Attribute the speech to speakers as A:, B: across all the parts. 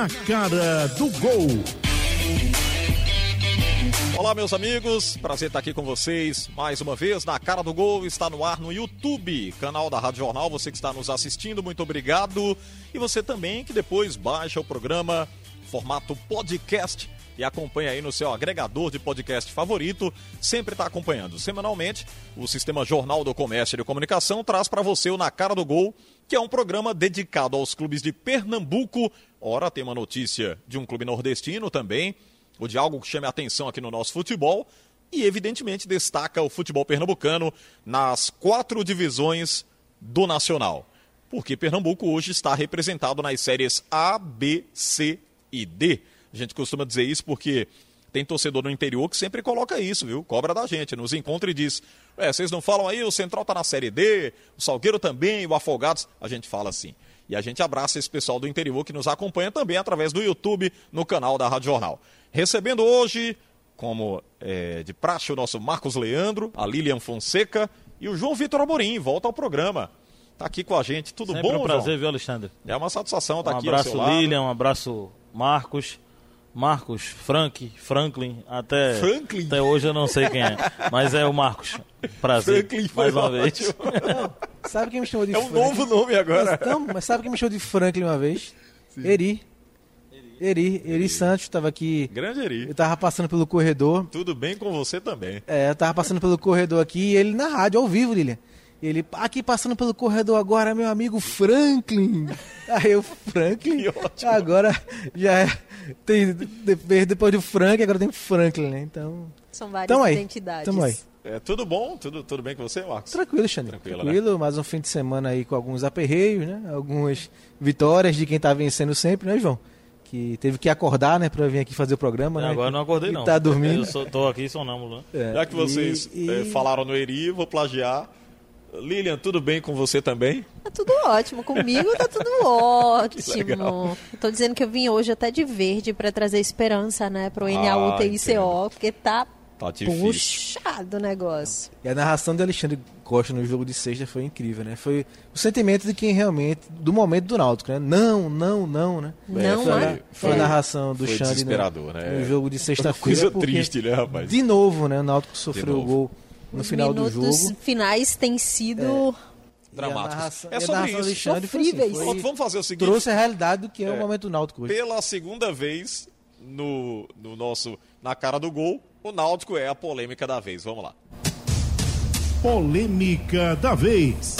A: na cara do gol.
B: Olá, meus amigos, prazer estar aqui com vocês mais uma vez na Cara do Gol. Está no ar no YouTube, canal da Rádio Jornal. Você que está nos assistindo, muito obrigado. E você também que depois baixa o programa formato podcast e acompanha aí no seu agregador de podcast favorito. Sempre está acompanhando. Semanalmente, o Sistema Jornal do Comércio e de Comunicação traz para você o Na Cara do Gol, que é um programa dedicado aos clubes de Pernambuco. Ora, tem uma notícia de um clube nordestino também ou de algo que chame a atenção aqui no nosso futebol. E, evidentemente, destaca o futebol pernambucano nas quatro divisões do Nacional. Porque Pernambuco hoje está representado nas séries A, B, C e D. A gente costuma dizer isso porque tem torcedor no interior que sempre coloca isso, viu? Cobra da gente, nos encontra e diz: É, vocês não falam aí, o Central tá na Série D, o Salgueiro também, o Afogados. A gente fala assim. E a gente abraça esse pessoal do interior que nos acompanha também através do YouTube, no canal da Rádio Jornal. Recebendo hoje, como é, de praxe, o nosso Marcos Leandro, a Lilian Fonseca e o João Vitor Amorim. Volta ao programa. Tá aqui com a gente. Tudo
C: Sempre
B: bom,
C: um prazer,
B: João?
C: viu, Alexandre?
B: É uma satisfação estar
C: Um
B: aqui ao
C: abraço,
B: seu lado.
C: Lilian, um abraço, Marcos. Marcos, Frank, Franklin, até,
B: Franklin?
C: até hoje eu não sei quem é, mas é o Marcos. Prazer,
B: Franklin foi
C: mais uma
B: ótimo.
C: vez.
D: Sabe quem me chamou de
B: É um
D: Franklin?
B: novo nome agora.
D: Mas, não, mas sabe quem me chamou de Franklin uma vez? Eri. Eri. Eri Santos estava aqui.
B: Grande Eri.
D: Eu tava passando pelo corredor.
B: Tudo bem com você também.
D: É, eu tava passando pelo corredor aqui e ele na rádio, ao vivo, Lilian. Ele, aqui passando pelo corredor agora, meu amigo Franklin. Aí eu, Franklin?
B: Que ótimo.
D: Agora já é. Tem, de- depois do Frank, agora tem Franklin, né? Então.
E: São várias
D: Tamo aí.
E: identidades.
D: Tamo aí.
B: É, tudo bom? Tudo, tudo bem com você, Marcos?
D: Tranquilo, Xandre.
B: Tranquilo,
D: Tranquilo, mais um fim de semana aí com alguns aperreios, né? Algumas vitórias de quem tá vencendo sempre, né, João? Que teve que acordar, né, pra vir aqui fazer o programa, né?
C: Agora eu não acordei
D: E
C: não.
D: Tá dormindo.
C: Eu sou, tô aqui sonâmbulo, né?
D: É,
B: Já que vocês
D: e- e-
B: eh, falaram no Eri, vou plagiar. Lilian, tudo bem com você também?
E: Tá tudo ótimo. Comigo tá tudo ótimo. Tô dizendo que eu vim hoje até de verde pra trazer esperança, né, pro
B: Ah,
E: NAUTICO, porque tá
B: Tá difícil.
E: puxado o negócio.
D: E a narração de Alexandre Costa no jogo de sexta foi incrível, né? Foi o sentimento de quem realmente, do momento do Náutico, né? Não, não, não, né?
E: Não,
D: foi,
E: é?
D: a- foi a
E: É.
D: narração do
B: Foi
D: Xande no,
B: desesperador, né?
D: no jogo de sexta-feira.
B: Coisa triste, né, rapaz?
D: De novo, né? O Náutico sofreu o gol no
E: Os
D: final do
E: minutos
D: jogo.
E: finais têm sido
B: Dramáticos. É
D: e a
B: sobre isso.
D: Alexandre foi assim,
E: Sofríveis.
D: foi-
B: vamos fazer o seguinte.
D: trouxe a realidade do que é, o
B: É.
D: momento do Náutico hoje.
B: Pela segunda vez no, no nosso Na Cara do Gol, o Náutico é a polêmica da vez. Vamos lá.
A: Polêmica da vez.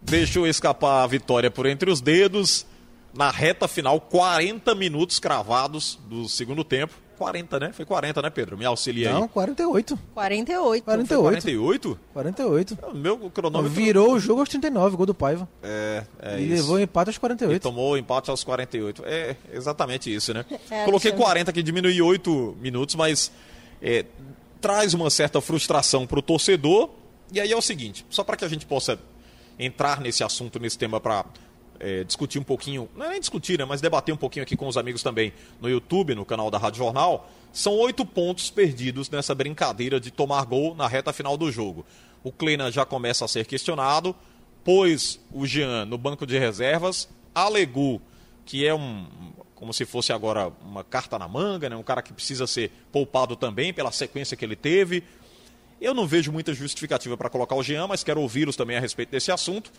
B: Deixou escapar a vitória por entre os dedos. Na reta final, 40 minutos cravados do segundo tempo. 40, né? Foi 40, né, Pedro? Me auxilia
D: Não,
B: aí.
D: 48.
E: 48.
D: 48.
B: 48?
D: 48.
B: O meu cronômetro.
D: Virou o jogo aos 39, gol do Paiva.
B: É, é
D: e
B: isso.
D: levou o empate aos
B: E
D: 48.
B: tomou o empate aos 48. É exatamente isso, né?
E: É,
B: Coloquei
E: Alexandre.
B: 40 que diminui 8 minutos, mas é, traz uma certa frustração para o torcedor. E aí é o seguinte, só para que a gente possa entrar nesse assunto, nesse tema para discutir um pouquinho, não é nem discutir, né, mas debater um pouquinho aqui com os amigos também no YouTube, no canal da Rádio Jornal, são oito pontos perdidos nessa brincadeira de tomar gol na reta final do jogo. O Kleina já começa a ser questionado, pôs o Jean no banco de reservas, alegou que é um como se fosse agora uma carta na manga, né? um cara que precisa ser poupado também pela sequência que ele teve. Eu não vejo muita justificativa para colocar o Jean, mas quero ouvi-los também a respeito desse assunto.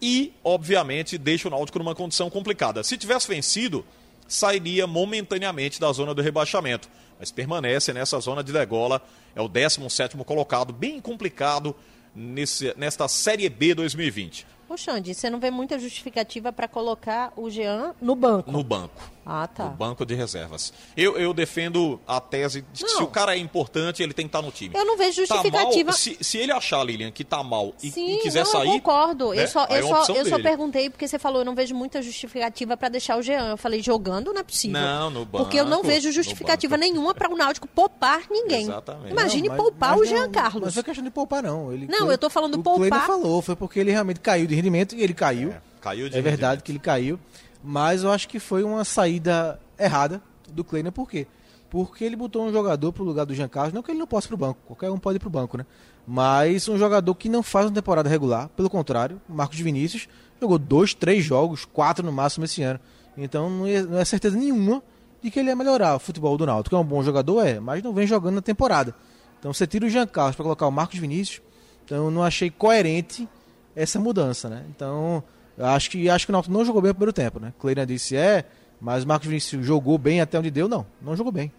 B: E, obviamente, deixa o Náutico numa condição complicada. Se tivesse vencido, sairia momentaneamente da zona do rebaixamento. Mas permanece nessa zona de degola. É o 17º colocado, bem complicado nesse, nesta Série B 2020.
E: Ô, Xande, você não vê muita justificativa pra colocar o Jean no banco?
B: No banco.
E: Ah, tá.
B: No banco de reservas. Eu, eu defendo a tese de que
E: Não.
B: se o cara é importante, ele tem que estar no time.
E: Eu não vejo
B: Tá
E: justificativa.
B: mal, se, se ele achar, Lilian, que tá mal e,
E: Sim,
B: e quiser
E: não,
B: sair.
E: eu concordo.
B: né,
E: Eu, só,
B: é
E: eu,
B: uma
E: só, eu só perguntei porque você falou, eu não vejo muita justificativa pra deixar o Jean. Eu falei, jogando não é possível.
B: Não, no banco.
E: Porque eu não vejo justificativa nenhuma pra o Náutico poupar ninguém.
B: Exatamente.
E: Imagine
D: Não, mas-
E: poupar
D: mas
E: o
D: não-
E: Jean
D: Mas
E: Carlos.
D: não foi questão de poupar, não. Ele,
E: Não, eu tô falando
D: o
E: poupar.
D: Falou, foi porque ele realmente caiu de rendimento e ele caiu.
B: É, caiu de
D: É verdade
B: rendimento.
D: que ele caiu. Mas eu acho que foi uma saída errada do Kleiner, por quê? porque ele botou um jogador pro lugar do Jean Carlos, não que ele não possa ir pro banco, qualquer um pode ir pro banco, né? Mas um jogador que não faz uma temporada regular, pelo contrário, Marcos Vinícius jogou dois, três jogos, quatro no máximo esse ano. Então não é, não é certeza nenhuma de que ele ia melhorar o futebol do Náutico. É um bom jogador, é, mas não vem jogando na temporada. Então você tira o Jean Carlos para colocar o Marcos Vinícius, então eu não achei coerente essa mudança, né? Então, acho que acho que o Náutico não jogou bem o primeiro tempo, né? Cleina disse é, mas Marcos Vinícius jogou bem até onde deu, não. Não jogou bem.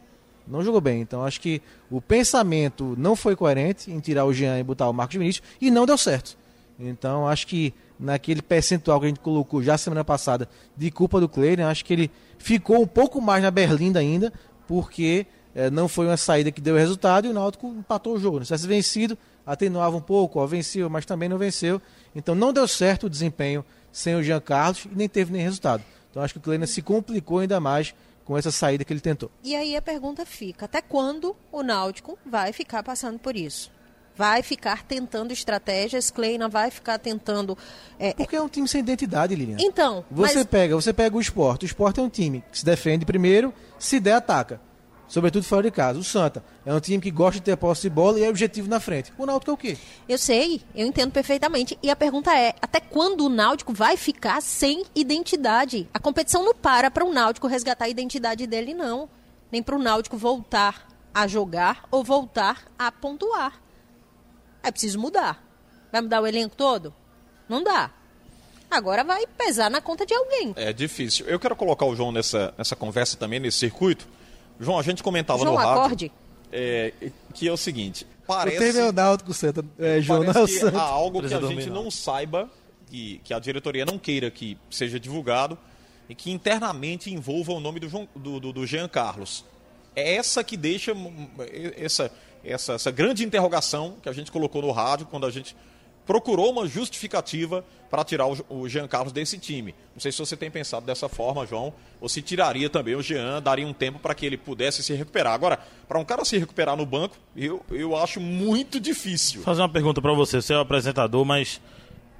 D: Não jogou bem. Então acho que o pensamento não foi coerente em tirar o Jean e botar o Marcos Vinícius e não deu certo. Então acho que naquele percentual que a gente colocou já semana passada de culpa do Cleire, acho que ele ficou um pouco mais na berlinda ainda, porque eh, não foi uma saída que deu resultado e o Náutico empatou o jogo. Se tivesse vencido, atenuava um pouco, ó, venceu, mas também não venceu. Então não deu certo o desempenho sem o Jean Carlos e nem teve nem resultado. Então acho que o Kleina se complicou ainda mais com essa saída que ele tentou.
E: E aí a pergunta fica: até quando o Náutico vai ficar passando por isso? Vai ficar tentando estratégias, Kleina vai ficar tentando. é,
D: Porque é um time sem identidade, Lilian.
E: Então,
D: Você
E: mas-
D: pega, você pega o esporte. O esporte é um time que se defende primeiro, se der, ataca. Sobretudo fora de casa. O Santa é um time que gosta de ter posse de bola e é objetivo na frente. O Náutico é o quê?
E: Eu sei, eu entendo perfeitamente. E a pergunta é: até quando o Náutico vai ficar sem identidade? A competição não para para o Náutico resgatar a identidade dele, não. Nem para o Náutico voltar a jogar ou voltar a pontuar. É preciso mudar. Vai mudar o elenco todo? Não dá. Agora vai pesar na conta de alguém.
B: É difícil. Eu quero colocar o João nessa, nessa conversa também, nesse circuito. João, a gente comentava
E: João,
B: no rádio.
E: acorde.
B: é, que é o seguinte:
D: O
B: parece.
D: teve é o Náutico, Santa. É, João, não é o
B: Parece que
D: Santa.
B: há algo que a gente não saiba, que, que a diretoria não queira que seja divulgado e que internamente envolva o nome do, João- do, do- do Jean Carlos. É essa que deixa hum, essa, essa, essa grande interrogação que a gente colocou no rádio quando a gente procurou uma justificativa para tirar o, Jean Carlos desse time. Não sei se você tem pensado dessa forma, João, ou se tiraria também o Jean, daria um tempo para que ele pudesse se recuperar. Agora, para um cara se recuperar no banco, eu, eu acho muito difícil.
C: Vou fazer uma pergunta pra você. Você é o apresentador, mas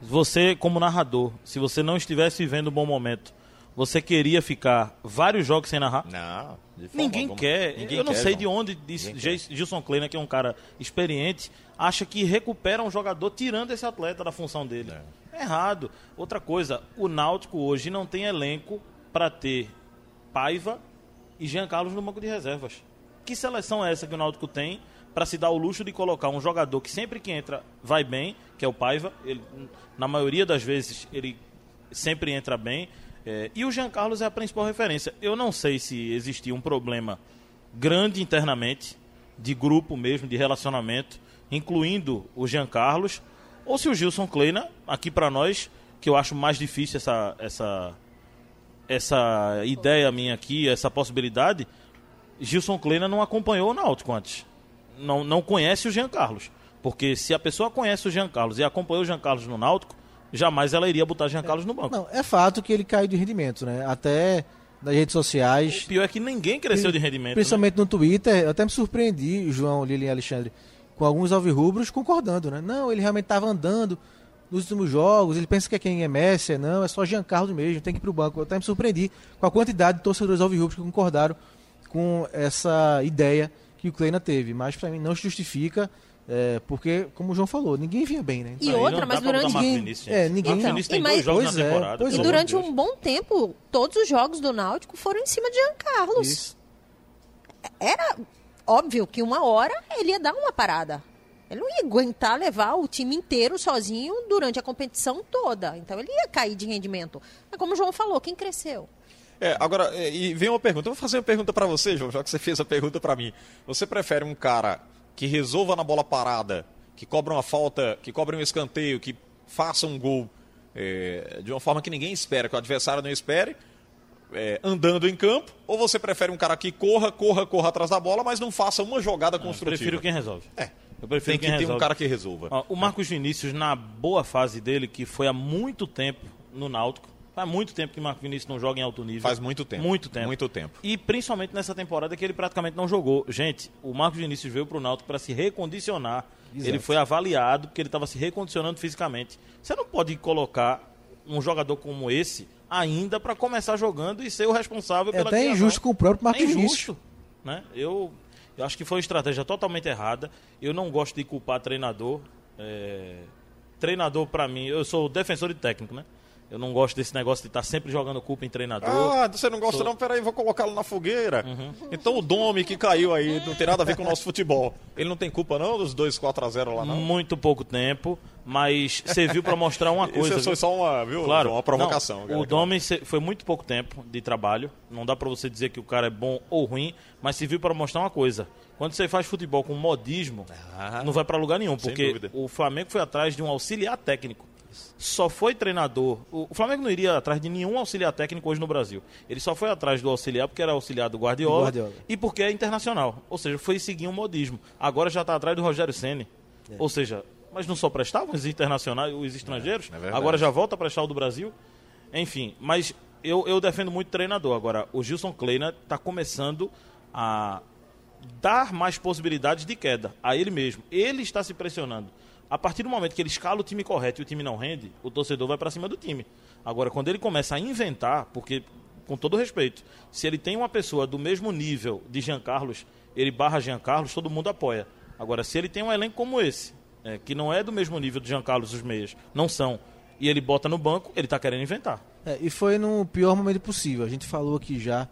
C: você, como narrador, se você não estivesse vivendo um bom momento, você queria ficar vários jogos sem narrar?
B: Não,
C: Ninguém
B: alguma.
C: quer.
B: Ninguém
C: eu não
B: quer,
C: sei
B: João.
C: de onde disse, Gilson Kleina, que é um cara experiente, acha que recupera um jogador tirando esse atleta da função dele. É. Errado. Outra coisa, o Náutico hoje não tem elenco para ter Paiva e Jean Carlos no banco de reservas. Que seleção é essa que o Náutico tem para se dar o luxo de colocar um jogador que sempre que entra vai bem, que é o Paiva, ele, na maioria das vezes ele sempre entra bem. É, e o Jean Carlos é a principal referência. Eu não sei se existia um problema grande internamente, de grupo mesmo, de relacionamento, incluindo o Jean Carlos, ou se o Gilson Kleina, aqui para nós, que eu acho mais difícil essa, essa, essa ideia minha aqui, essa possibilidade, Gilson Kleina não acompanhou o Náutico antes. Não, não conhece o Jean Carlos. Porque se a pessoa conhece o Jean Carlos e acompanhou o Jean Carlos no Náutico, jamais ela iria botar Jean Carlos no banco.
D: Não, é fato que ele caiu de rendimento, né? Até nas redes sociais.
C: O pior é que ninguém cresceu de rendimento. né?
D: Principalmente no Twitter, eu até me surpreendi, João, Lili e Alexandre, com alguns alvirrubros concordando, né? Não, ele realmente estava andando nos últimos jogos, ele pensa que é quem é Messi, não, é só Giancarlo mesmo, tem que ir pro banco. Eu até me surpreendi com a quantidade de torcedores alvirrubros que concordaram com essa ideia que o Kleina teve, mas para mim não se justifica, é, porque, como o João falou, ninguém vinha bem, né?
E: E
C: Aí
E: outra,
C: não
E: mas durante-
D: Ninguém-
C: Vinícius,
D: é, ninguém-
C: Vinícius tem
E: E mais-
C: dois jogos
D: Pois
C: na
D: é,
C: temporada.
E: E
D: é.
C: amor
E: durante
C: de Deus.
E: um bom tempo, todos os jogos do Náutico foram em cima de Jean Carlos.
D: Isso.
E: Era óbvio que uma hora ele ia dar uma parada. Ele não ia aguentar levar o time inteiro sozinho durante a competição toda. Então ele ia cair de rendimento. Mas como o João falou, quem cresceu?
B: É, agora, é, e vem uma pergunta. Eu vou fazer uma pergunta pra você, João, já que você fez a pergunta pra mim. Você prefere um cara que resolva na bola parada, que cobra uma falta, que cobra um escanteio, que faça um gol é, de uma forma que ninguém espera, que o adversário não espere, é, andando em campo? Ou você prefere um cara que corra, corra, corra atrás da bola, mas não faça uma jogada
C: Eu
B: construtiva?
C: prefiro quem resolve.
B: É.
C: Eu prefiro
B: Tem que ter um cara que resolva.
C: Ó, o Marcos Vinícius, na boa fase dele, que foi há muito tempo no Náutico, faz muito tempo que o Marcos Vinícius não joga em alto nível.
B: Faz muito tempo.
C: Muito tempo.
B: Muito tempo.
C: E principalmente nessa temporada que ele praticamente não jogou. Gente, o Marcos Vinícius veio pro Náutico para se recondicionar.
D: Exato.
C: Ele foi avaliado porque ele estava se recondicionando fisicamente. Você não pode colocar um jogador como esse ainda para começar jogando e ser o responsável
D: É
C: pela
D: até
C: criação.
D: injusto com o próprio Marcos
C: É
D: Vinícius.
C: injusto. né? Eu, eu acho que foi uma estratégia totalmente errada. Eu não gosto de culpar treinador. É, treinador, para mim, eu sou defensor de técnico, né? Eu não gosto desse negócio de estar sempre jogando culpa em treinador.
B: Ah, você não gosta
C: Sou-
B: não? Peraí, vou colocá-lo na fogueira.
C: Uhum.
B: Então o Domi que caiu aí não tem nada a ver com o nosso futebol. Ele não tem culpa não dos dois 4x0 lá não?
C: Muito pouco tempo, mas serviu para mostrar uma coisa.
B: Isso foi
C: viu?
B: só uma, viu,
C: Claro,
B: uma provocação.
C: Não,
B: cara.
C: o Domi foi muito pouco tempo de trabalho. Não dá pra você dizer que o cara é bom ou ruim, mas serviu para mostrar uma coisa. Quando você faz futebol com modismo,
B: Ah,
C: não vai pra lugar nenhum, porque o Flamengo foi atrás de um auxiliar técnico. Só foi treinador. O Flamengo não iria atrás de nenhum auxiliar técnico hoje no Brasil. Ele só foi atrás do auxiliar porque era auxiliar do Guardiola,
D: Guardiola.
C: e porque é internacional. Ou seja, foi seguir um modismo. Agora já está atrás do Rogério Ceni. Ou seja, mas não só prestavam os internacionais, os estrangeiros,
B: É, é verdade.
C: agora já volta a prestar o do Brasil. Enfim, mas eu, eu defendo muito o treinador. Agora, o Gilson Kleina está começando a dar mais possibilidades de queda a ele mesmo. Ele está se pressionando. A partir do momento que ele escala o time correto e o time não rende, o torcedor vai para cima do time. Agora, quando ele começa a inventar, porque, com todo respeito, se ele tem uma pessoa do mesmo nível de Jean Carlos, ele barra Jean Carlos, todo mundo apoia. Agora, se ele tem um elenco como esse, é, que não é do mesmo nível do Jean Carlos, os meias, não são, e ele bota no banco, ele está querendo inventar.
D: É, e foi no pior momento possível. A gente falou aqui já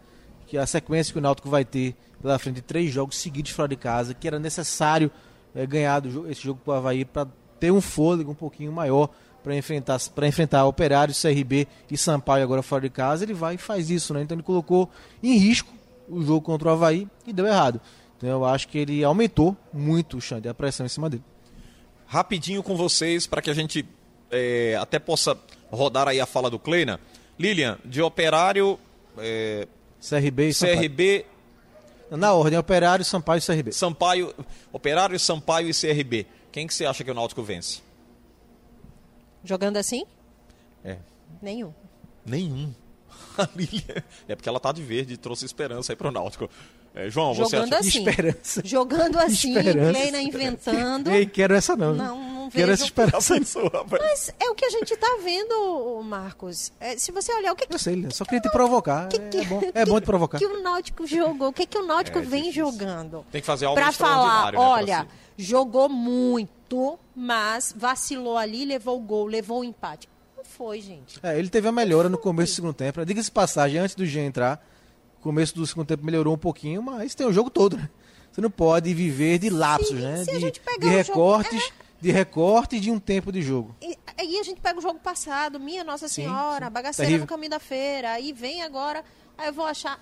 D: que a sequência que o Náutico vai ter pela frente de três jogos seguidos fora de casa, que era necessário é, ganhar do jo- esse jogo para o Havaí para ter um fôlego um pouquinho maior para enfrentar para enfrentar Operário, CRB e Sampaio agora fora de casa, ele vai e faz isso, né? Então ele colocou em risco o jogo contra o Havaí e deu errado. Então eu acho que ele aumentou muito o Xande, a pressão em cima dele.
B: Rapidinho com vocês para que a gente é, até possa rodar aí a fala do Kleina. Lilian, de Operário, é,
D: CRB e Sampaio.
B: CRB,
D: Na ordem, Operário, Sampaio e CRB.
B: Sampaio, Operário, Sampaio e CRB. Quem que você acha que o Náutico vence?
E: Jogando assim?
B: É.
E: Nenhum.
B: Nenhum. A Lilian, é porque ela tá de verde e trouxe esperança aí pro Náutico. É, João, você
E: Jogando
B: acha
E: assim.
D: Esperança.
E: Jogando assim,
D: Esperança.
E: Kleina inventando.
D: Ei, quero essa não.
E: Não, não
D: Quero
E: vejo.
D: essa esperança.
B: Pensou, rapaz?
E: Mas é o que a gente tá vendo, Marcos. É, se você olhar o que,
D: Eu sei, só queria te provocar.
E: que,
D: é, bom, é bom te provocar.
E: que o Náutico jogou, o que, que o Náutico
B: É
E: vem
B: difícil.
E: jogando.
B: Tem que fazer algo
E: Pra falar,
B: né, pra
E: olha,
B: si.
E: jogou muito, mas vacilou ali, levou o gol, levou o empate. Não foi, gente.
D: É, ele teve a melhora no começo do segundo tempo. Diga-se de passagem, antes do Jean entrar, o começo do segundo tempo melhorou um pouquinho, mas tem o jogo todo, né? Você não pode viver de lapsos,
E: Se-
D: né?
E: se a
D: de, de
E: o jogo-
D: recortes, de recorte de um tempo de jogo.
E: E aí a gente pega o jogo passado, minha Nossa
D: Sim,
E: Senhora,
D: sim.
E: bagaceira
D: Terrível.
E: no caminho da feira. Aí vem agora, aí eu vou achar.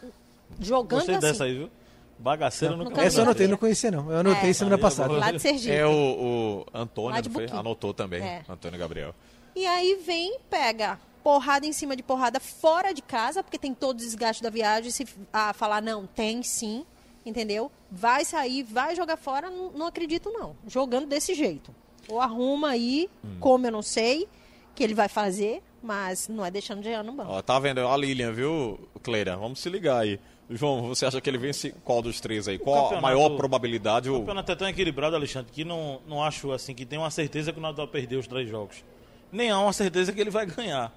E: Jogando
C: Gostei
E: assim.
C: dessa aí, viu? Bagaceira no
E: No
C: caminho
D: Essa eu
E: da
D: anotei, não conhecia não. Eu anotei
E: É.
D: semana passada.
E: Lá de Sergipe.
B: É o, o Antônio, não. Anotou também.
E: É.
B: Antônio Gabriel.
E: E aí vem, pega porrada em cima de porrada fora de casa, porque tem todo o desgaste da viagem. Se a falar, não, tem sim, entendeu? Vai sair, vai jogar fora, não, não acredito não. Jogando desse jeito. Ou arruma aí,
B: Hum.
E: como eu não sei, que ele vai fazer, mas não é deixando de no banco.
B: Ó, tá vendo? A Lilian, viu, Cleira? Vamos se ligar aí. João, você acha que ele vence qual dos três aí? Qual a maior probabilidade?
C: O
B: O...
C: campeonato é tão equilibrado, Alexandre, que não, não acho assim que tem uma certeza que o vai perder os três jogos. Nem há uma certeza que ele vai ganhar.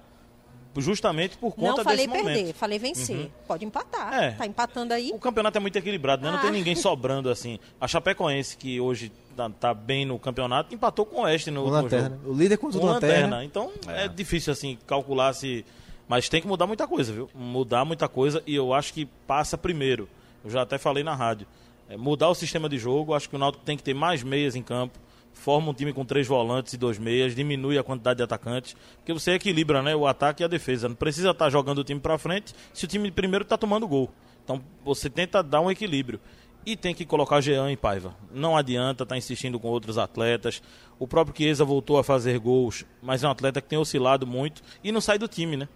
C: Justamente por conta
E: Não falei
C: desse
E: perder,
C: momento.
E: falei vencer. Pode empatar.
C: É.
E: Tá empatando aí.
C: O campeonato é muito equilibrado, né? Não
E: Ah.
C: tem ninguém sobrando assim. A Chapecoense, que hoje tá, tá bem no campeonato, empatou com o Oeste no
D: Lanterna.
C: jogo.
D: O líder contra o
C: Com
D: Lanterna.
C: Então é. difícil assim calcular se. Mas tem que mudar muita coisa, viu? Mudar muita coisa e eu acho que passa primeiro. Eu já até falei na rádio. É, mudar o sistema de jogo, acho que o Náutico tem que ter mais meias em campo. Forma um time com três volantes e dois meias, diminui a quantidade de atacantes, porque você equilibra né, o ataque e a defesa. Não precisa estar jogando o time para frente se o time primeiro está tomando gol. Então você tenta dar um equilíbrio. E tem que colocar Jean e Paiva. Não adianta estar insistindo com outros atletas. O próprio Chiesa voltou a fazer gols, mas é um atleta que tem oscilado muito e não sai do time, né?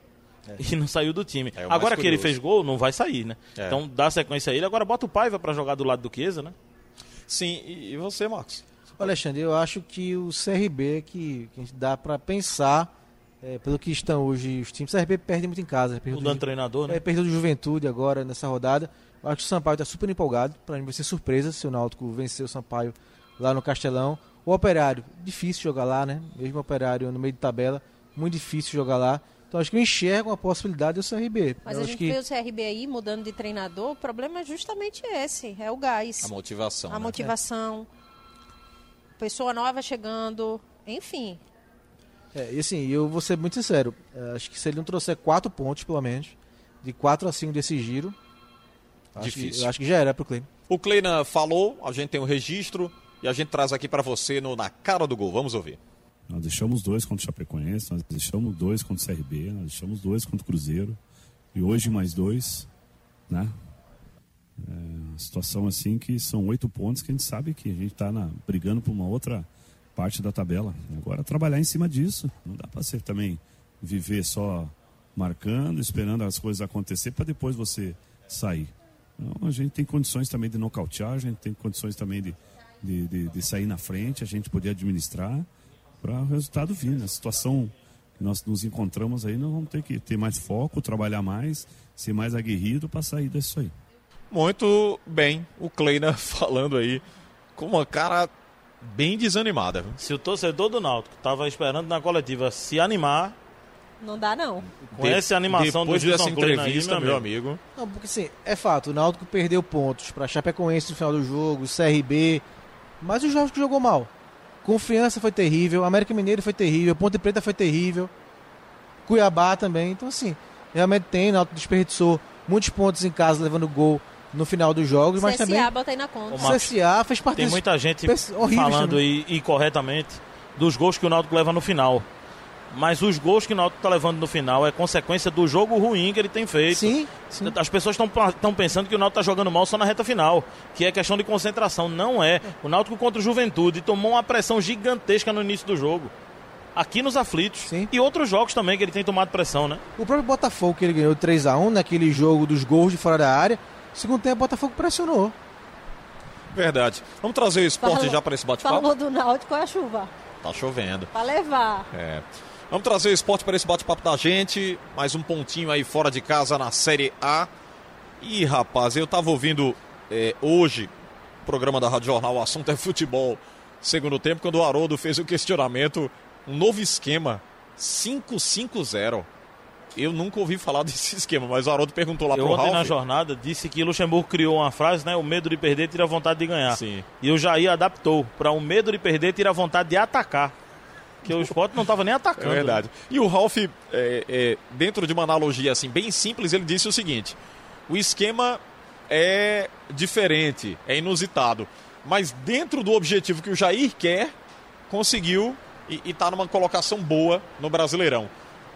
C: E não saiu do time.
B: É
C: agora que ele fez gol, não vai sair, né?
B: É.
C: Então dá sequência a ele. Agora bota o Paiva para jogar do lado do Chiesa, né?
B: Sim, e você, Marcos?
D: Alexandre, eu acho que o CRB é que, que a gente dá pra pensar, é, pelo que estão hoje os times. O CRB perde muito em casa.
C: Mudando
D: do-
C: treinador, né?
D: É, perdeu do Juventude agora nessa rodada. Eu acho que o Sampaio está super empolgado. Para mim vai ser surpresa se o Náutico vencer o Sampaio lá no Castelão. O Operário, difícil jogar lá, né? Mesmo o Operário no meio de tabela, muito difícil jogar lá. Então acho que eu enxergo a possibilidade do CRB.
E: Mas
D: eu
E: a
D: acho
E: gente
D: que
E: vê o CRB aí mudando de treinador, o problema é justamente esse, é o gás,
B: A motivação.
E: a
B: né?
E: motivação, pessoa nova chegando, enfim.
D: É, e assim, eu vou ser muito sincero. é, acho que se ele não trouxer quatro pontos, pelo menos, de 4 a 5 desse giro, acho que,
B: Difícil.
D: eu acho que já era pro Kleina.
B: O Kleina falou, a gente tem o registro e a gente traz aqui pra você no Na Cara do Gol. Vamos ouvir.
F: Nós deixamos dois contra o Chapecoense, nós deixamos dois contra o CRB, nós deixamos dois contra o Cruzeiro. E hoje mais dois, né? É situação assim que são oito pontos que a gente sabe que a gente está brigando por uma outra parte da tabela. Agora trabalhar em cima disso. Não dá para ser também viver só marcando, esperando as coisas acontecer para depois você sair. Então, a gente tem condições também de nocautear, a gente tem condições também de, de, de, de sair na frente, a gente poder administrar para o resultado vir. Na situação que nós nos encontramos aí, nós vamos ter que ter mais foco, trabalhar mais, ser mais aguerrido para sair disso aí.
B: Muito bem, o Kleina falando aí com uma cara bem desanimada.
C: Se o torcedor do Náutico estava esperando na coletiva se animar,
E: Não dá não.
C: com essa animação
B: Depois
C: do
B: dessa
C: Kleina aí,
B: entrevista,
C: meu
B: meu
C: amigo.
B: amigo.
D: Não, porque assim, é fato, o Náutico perdeu pontos para Chapecoense no final do jogo, CRB, mas os jogos que jogou mal. Confiança foi terrível, América Mineiro foi terrível, Ponte Preta foi terrível, Cuiabá também. Então assim, realmente tem, o Náutico desperdiçou muitos pontos em casa levando gol no final dos jogos, mas
E: CSA
D: também
E: bota aí na conta.
C: Marcos,
D: CSA fez parte
C: Tem muita gente falando aí incorretamente dos gols que o Náutico leva no final. Mas os gols que o Náutico está levando no final é consequência do jogo ruim que ele tem feito.
D: Sim, sim.
C: As pessoas estão pensando que o Náutico está jogando mal só na reta final, que é questão de concentração. Não é. O Náutico contra o Juventude tomou uma pressão gigantesca no início do jogo. Aqui nos aflitos.
D: Sim.
C: E outros jogos também que ele tem tomado pressão, né?
D: O próprio Botafogo que ele ganhou 3x1 naquele jogo dos gols de fora da área, segundo tempo o Botafogo pressionou.
B: Verdade. Vamos trazer o esporte
E: Falou-
B: já para esse bate-papo?
E: Falou do Náutico, é a chuva.
B: Tá chovendo.
E: Pra levar.
B: É. Vamos trazer o esporte para esse bate-papo da gente. Mais um pontinho aí fora de casa na Série A. Ih, rapaz, eu tava ouvindo é, hoje o programa da Rádio Jornal, o assunto é futebol. Segundo tempo, quando o Haroldo fez o questionamento, um novo esquema, 5-5-0. Eu nunca ouvi falar desse esquema, mas o Haroldo perguntou lá
C: Eu
B: pro
C: ontem na
B: Ralf.
C: jornada disse que Luxemburgo criou uma frase, né? O medo de perder tira a vontade de ganhar.
B: Sim.
C: E o Jair adaptou para o medo de perder tira a vontade de atacar. Que o esporte não estava nem
B: É
C: atacando.
B: verdade. E o Ralf, é, é, dentro de uma analogia assim bem simples, ele disse o seguinte: o esquema é diferente, é inusitado, mas dentro do objetivo que o Jair quer, conseguiu e está numa colocação boa no Brasileirão.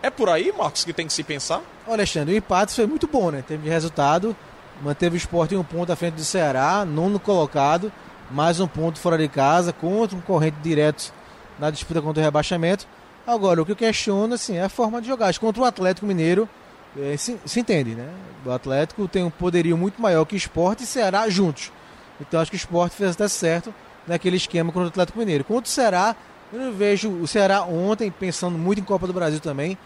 B: É por aí, Marcos, que tem que se pensar?
D: Ô, Alexandre, o empate foi muito bom, né? Teve resultado, manteve o esporte em um ponto à frente do Ceará, nono colocado, mais um ponto fora de casa, contra um corrente direto na disputa contra o rebaixamento. Agora, o que eu questiono assim, é a forma de jogar. Contra o Atlético Mineiro, eh, se, se entende, né? O Atlético tem um poderio muito maior que o esporte e Ceará juntos. Então acho que o esporte fez até certo naquele esquema contra o Atlético Mineiro. Contra o Ceará, eu não vejo o Ceará ontem, pensando muito em Copa do Brasil também,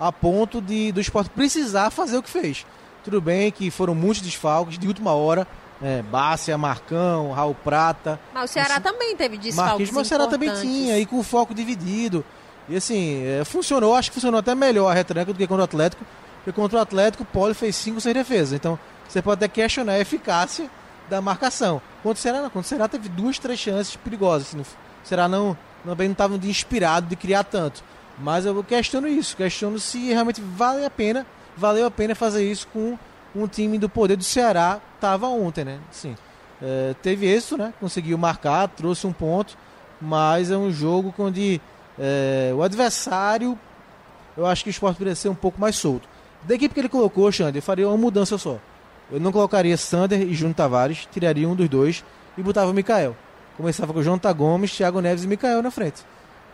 D: a ponto de do esporte precisar fazer o que fez. Tudo bem que foram muitos desfalques de última hora, é, Bárcia, Marcão, Raul Prata,
E: Mas o Ceará
D: Isso-
E: também teve
D: Marquinhos,
E: desfalques
D: mas o Ceará também tinha, e com o foco dividido. E assim, é, funcionou, acho que funcionou até melhor a retranca do que contra o Atlético, porque contra o Atlético o Poli fez 5 sem defesa. Então você pode até questionar a eficácia da marcação. Contra o Ceará não, contra o Ceará teve duas, três chances perigosas. Assim, o Ceará não, também não estava de inspirado de criar tanto. Mas eu questiono isso, questiono se realmente vale a pena, valeu a pena fazer isso com um time do poder do Ceará, estava ontem, né? Sim. É, teve êxito, né? Conseguiu marcar, trouxe um ponto, mas é um jogo onde é, o adversário, eu acho que o esporte poderia ser um pouco mais solto. Da equipe que ele colocou, Xander, eu faria uma mudança só. Eu não colocaria Sander e Júnior Tavares, tiraria um dos dois e botava o Mikael. Começava com Jonathan Gomes, Thiago Neves e Mikael na frente.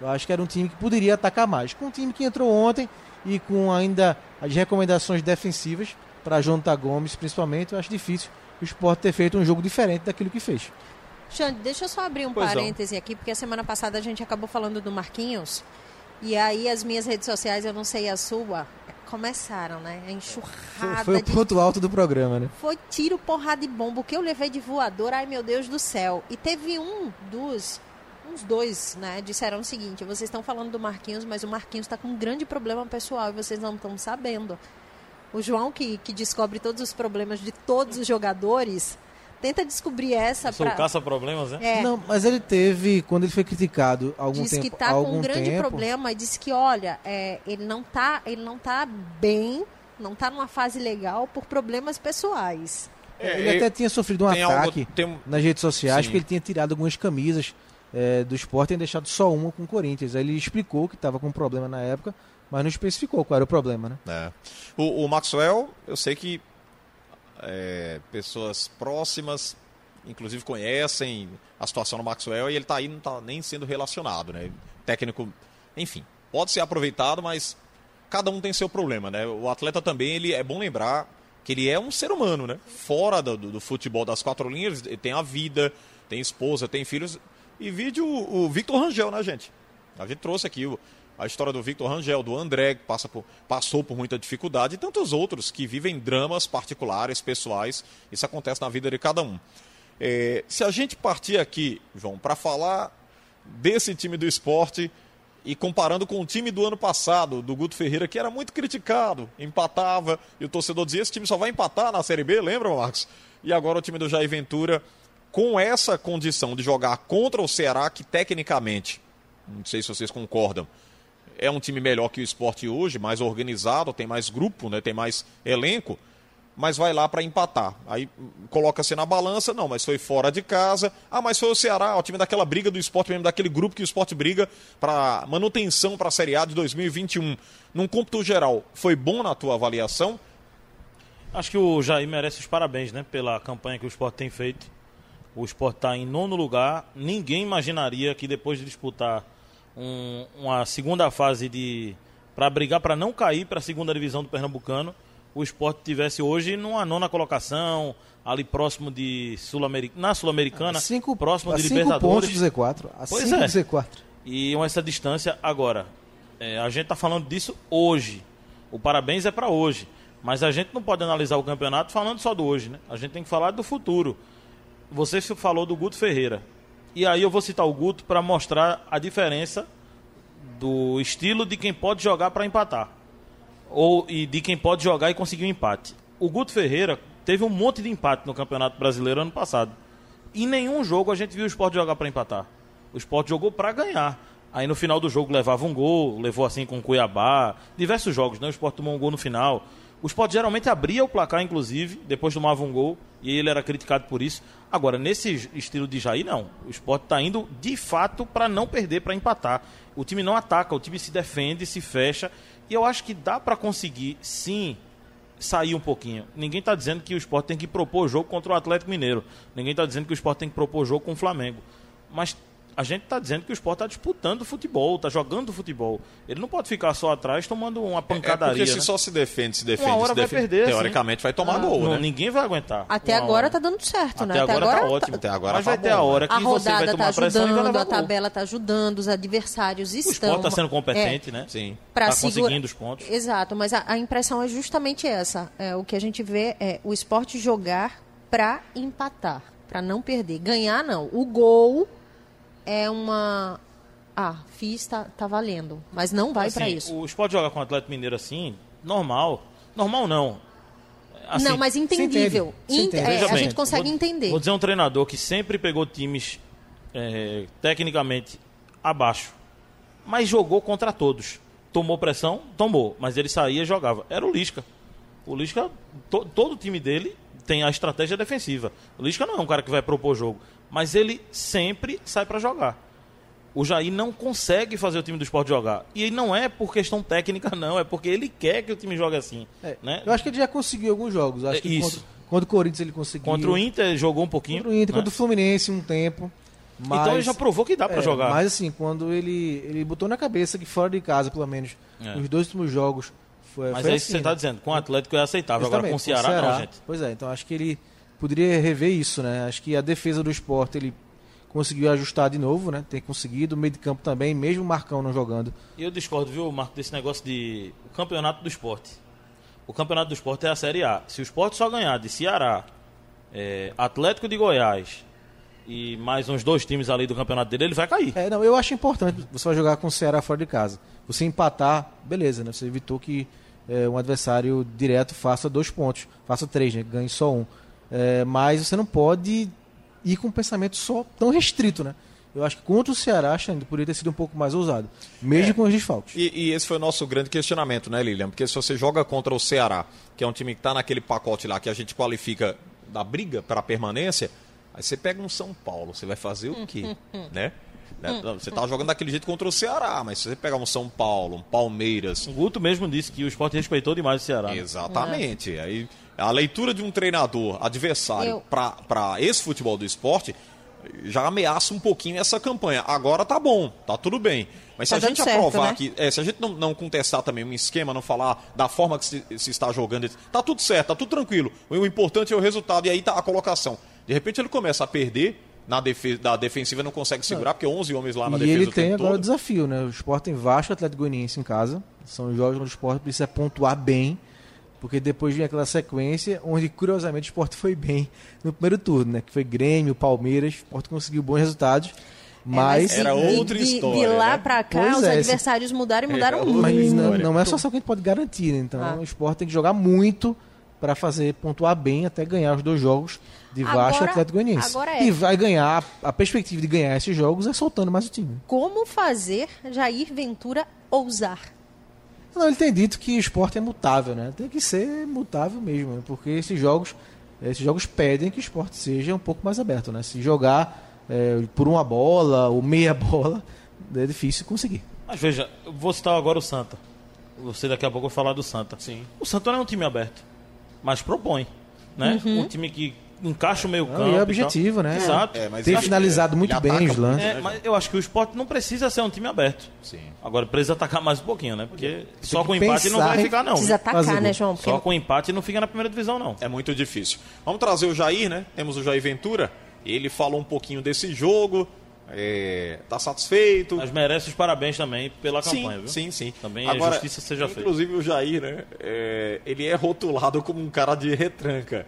D: Eu acho que era um time que poderia atacar mais. Com um time que entrou ontem e com ainda as recomendações defensivas para Jonathan Gomes, principalmente, eu acho difícil o esporte ter feito um jogo diferente daquilo que fez.
E: Xande, deixa eu só abrir um
B: Pois não.
E: parêntese aqui, porque a semana passada a gente acabou falando do Marquinhos. E aí as minhas redes sociais, eu não sei a sua, começaram, né? A
D: Foi,
E: enxurrada
D: foi o
E: de
D: ponto alto do programa, né?
E: Foi tiro, porrada de bomba. O que eu levei de voador, ai meu Deus do céu. E teve um dos uns dois, né, disseram o seguinte: vocês estão falando do Marquinhos, mas o Marquinhos está com um grande problema pessoal e vocês não estão sabendo. O João, que, que descobre todos os problemas de todos os jogadores, tenta descobrir essa
C: sou
E: para.
C: o caça-problemas, né?
E: É,
D: Não, mas ele teve, quando ele foi criticado algum
E: diz
D: tempo,
E: que está
D: algum
E: com um grande
D: tempo,
E: problema e diz que, olha, é, ele não tá, ele não tá bem, não tá numa fase legal por problemas pessoais.
D: Ele até tinha sofrido um
B: tem algo-
D: ataque
B: tem
D: nas redes sociais,
B: Sim.
D: porque ele tinha tirado algumas camisas é, do esporte e deixado só uma com o Corinthians. Aí ele explicou que estava com um problema na época, mas não especificou qual era o problema, né?
B: É. O, o Maxwell, eu sei que é, pessoas próximas, inclusive conhecem a situação do Maxwell e ele tá aí não tá nem sendo relacionado, né? Técnico, enfim, pode ser aproveitado, mas cada um tem seu problema, né? O atleta também, ele é bom lembrar que ele é um ser humano, né? Fora do- do futebol das quatro linhas, ele tem a vida, tem esposa, tem filhos. E vídeo o, Victor Rangel, né, gente? A gente trouxe aqui a história do Victor Rangel, do André, que passa por- passou por muita dificuldade, e tantos outros que vivem dramas particulares, pessoais. Isso acontece na vida de cada um. É, se a gente partir aqui, João, para falar desse time do esporte e comparando com o time do ano passado, do Guto Ferreira, que era muito criticado, empatava, e o torcedor dizia: esse time só vai empatar na Série B, lembra, Marcos? E agora o time do Jair Ventura, com essa condição de jogar contra o Ceará, que tecnicamente, não sei se vocês concordam, é um time melhor que o esporte hoje, mais organizado, tem mais grupo, né, tem mais elenco, mas vai lá para empatar. Aí coloca-se na balança, não, mas foi fora de casa. Ah, mas foi o Ceará, o time daquela briga do esporte mesmo, daquele grupo que o esporte briga para manutenção para a Série A de 2021. Num cômputo geral, foi bom na tua avaliação?
C: Acho que o Jair merece os parabéns, né? Pela campanha que o esporte tem feito. O esporte está em nono lugar. Ninguém imaginaria que depois de disputar um- uma segunda fase de. para brigar para não cair para a segunda divisão do Pernambucano, o esporte tivesse hoje numa nona colocação, ali próximo de Sul-Americana. Na Sul-Americana,
D: Cinco,
C: próximo
D: a
C: de
D: cinco
C: Libertadores.
D: pontos do Z4. A
C: Pois
D: cinco
C: é.
D: do Z4.
C: E com essa distância, agora, é, a gente está falando disso hoje. O parabéns é para hoje. Mas a gente não pode analisar o campeonato falando só do hoje, né? A gente tem que falar do futuro. Você falou do Guto Ferreira. E aí eu vou citar o Guto para mostrar a diferença do estilo de quem pode jogar para empatar. Ou e de quem pode jogar e conseguir um empate. O Guto Ferreira teve um monte de empate no Campeonato Brasileiro ano passado. Em nenhum jogo a gente viu o Sport jogar para empatar. O Sport jogou para ganhar. Aí no final do jogo levava um gol, levou assim com o Cuiabá, diversos jogos, né? O Sport tomou um gol no final. O Sport geralmente abria o placar, inclusive, depois tomava um gol, e ele era criticado por isso. Agora, nesse estilo de Jair, não. O Sport está indo de fato para não perder, para empatar. O time não ataca, o time se defende, se fecha. E eu acho que dá para conseguir, sim, sair um pouquinho. Ninguém está dizendo que o Sport tem que propor jogo contra o Atlético Mineiro. Ninguém está dizendo que o Sport tem que propor jogo com o Flamengo. Mas a gente está dizendo que o Sport está disputando futebol, está jogando futebol. Ele não pode ficar só atrás tomando uma
B: É
C: pancadaria.
B: porque se
C: né?
B: só se defende, se defende,
C: Uma hora
B: se
C: vai
B: defende,
C: perder,
B: teoricamente vai tomar gol,
C: Não,
B: né?
C: Ninguém vai aguentar.
E: Até
C: Uma
E: agora
C: hora.
E: tá dando certo,
C: Até
E: né?
C: agora tá ótimo.
B: Até agora
C: Mas
B: tá
C: vai ter
B: bom,
C: a hora
B: né?
C: que
E: A
C: você vai
E: rodada tá
C: tomar pressão e vai
E: ajudando,
C: levar
E: a tabela tá ajudando, os adversários
C: O
E: estão.
C: Sport está sendo competente,
E: É,
C: né?
B: Sim.
E: pra
C: Tá
E: segura-
C: conseguindo os pontos.
E: Exato, mas a, a impressão é justamente essa. É, o que a gente vê é o esporte jogar pra empatar, pra não perder. Ganhar, não. O gol é uma. Ah, fiz, tá, tá valendo. Mas não vai
C: Assim,
E: isso.
C: O Sport jogar com o Atlético Mineiro assim, normal. Normal não. Assim,
E: não, mas entendível.
D: entende. Entende.
E: é, a
C: bem,
E: gente consegue
C: vou-
E: entender.
C: Vou dizer um treinador que sempre pegou times é, tecnicamente abaixo, mas jogou contra todos. Tomou pressão? Tomou, mas ele saía e jogava. Era o Lisca. O Lisca, to- todo o time dele tem a estratégia defensiva. O Lisca não é um cara que vai propor jogo, mas ele sempre sai para jogar. O Jair não consegue fazer o time do esporte jogar. E não é por questão técnica, não. É porque ele quer que o time jogue assim.
D: É,
C: né?
D: Eu acho que ele já conseguiu alguns jogos. Acho
C: É,
D: que
C: isso.
D: Contra, contra o Corinthians ele conseguiu.
C: Contra o Inter jogou um pouquinho.
D: Contra o Inter,
C: né?
D: contra o Fluminense um tempo. Mas,
C: Então ele já provou que dá pra
D: é,
C: jogar.
D: Mas assim, quando ele, ele botou na cabeça que fora de casa, pelo menos,
C: É.
D: os dois últimos jogos foi,
C: Mas
D: foi
C: é
D: assim,
C: isso que você
D: né?
C: está dizendo. Com o Atlético é aceitável. Agora com o
D: Justamente,
C: Ceará, não, gente.
D: Pois é, então acho que ele poderia rever isso, né? Acho que a defesa do esporte ele conseguiu ajustar de novo, né? Tem conseguido, o meio de campo também, mesmo o Marcão não jogando.
C: E eu discordo, viu, Marco, desse negócio de. O campeonato do esporte. O campeonato do esporte é a Série A. Se o esporte só ganhar de Ceará, é, Atlético de Goiás e mais uns dois times ali do campeonato dele, ele vai cair.
D: É, não, eu acho importante você vai jogar com o Ceará fora de casa. Você empatar, beleza, né? Você evitou que é, um adversário direto faça dois pontos, faça três, né? Ganhe só um. É, mas você não pode ir com um pensamento só tão restrito, né? Eu acho que contra o Ceará, Xande, poderia ter sido um pouco mais ousado, mesmo
B: É.
D: com os desfalques.
B: E, e esse foi o nosso grande questionamento, né, Lilian? Porque se você joga contra o Ceará, que é um time que está naquele pacote lá que a gente qualifica da briga para a permanência, aí você pega um São Paulo, você vai fazer o quê? né? Né? Não, Você tá jogando daquele jeito contra o Ceará, mas se você pegar um São Paulo, um Palmeiras,
C: O Guto mesmo disse que o esporte respeitou demais o Ceará. né?
B: Exatamente. Aí a leitura de um treinador adversário
E: Eu-
B: para esse futebol do esporte já ameaça um pouquinho essa campanha. Agora tá bom, tá tudo bem. Mas se
E: Tá
B: a gente
E: certo,
B: aprovar
E: né?
B: que. é, se a gente não, não contestar também um esquema, não falar da forma que se, se está jogando, tá tudo certo, tá tudo tranquilo. O importante é o resultado e aí tá a colocação. De repente ele começa a perder. Na defesa, da defensiva não consegue segurar, porque 11 homens lá na
D: E
B: defesa
D: ele
B: o
D: tem agora o desafio, né? O Sport tem Vasco e Atlético Goianiense em casa. São jogos onde o Sport precisa pontuar bem, porque depois vem aquela sequência onde, curiosamente, o Sport foi bem no primeiro turno, né? Que foi Grêmio, Palmeiras, o Sport conseguiu bons resultados, mas...
E: É,
B: Era
E: de-
B: outra
E: de,
B: história,
E: De lá
B: né?
E: pra cá,
D: Pois
E: os
D: é,
E: adversários mudaram e mudaram
B: outra
E: muito.
D: Mas não, não é só só que a gente pode garantir, né? Então
E: Ah.
D: o Sport tem que jogar muito para fazer pontuar bem até ganhar os dois jogos de Vasco e Atlético Goianiense.
E: agora é.
D: E vai ganhar, a perspectiva de ganhar esses jogos é soltando mais o time.
E: Como fazer Jair Ventura ousar?
D: Não, ele tem dito que o esporte é mutável, né? Tem que ser mutável mesmo, né? porque esses jogos, esses jogos pedem que o esporte seja um pouco mais aberto, né? Se jogar é, por uma bola ou meia bola, é difícil conseguir.
C: Mas veja, vou citar agora o Santa. Você daqui a pouco vai falar do Santa.
B: Sim.
C: O Santa não é um time aberto, mas propõe. Né?
E: Uhum.
C: Um time que encaixa o meio campo.
D: Não, e é objetivo, né?
C: Exato.
B: É, mas
D: Tem finalizado muito
B: ataca
D: bem os lances.
C: É, mas eu acho que o esporte não precisa ser um time aberto.
B: Sim.
C: Agora precisa atacar mais um pouquinho, né? Porque só com empate não vai ficar, não.
E: Precisa atacar, né. João? Porque
C: Só com empate não fica na primeira divisão, não.
B: É muito difícil. Vamos trazer o Jair, né? Temos o Jair Ventura. Ele falou um pouquinho desse jogo. É, tá satisfeito.
C: Mas merece os parabéns também pela campanha,
B: sim,
C: viu?
B: sim, sim.
C: Também a justiça seja feita.
B: Inclusive o Jair, né? é, ele é rotulado como um cara de retranca.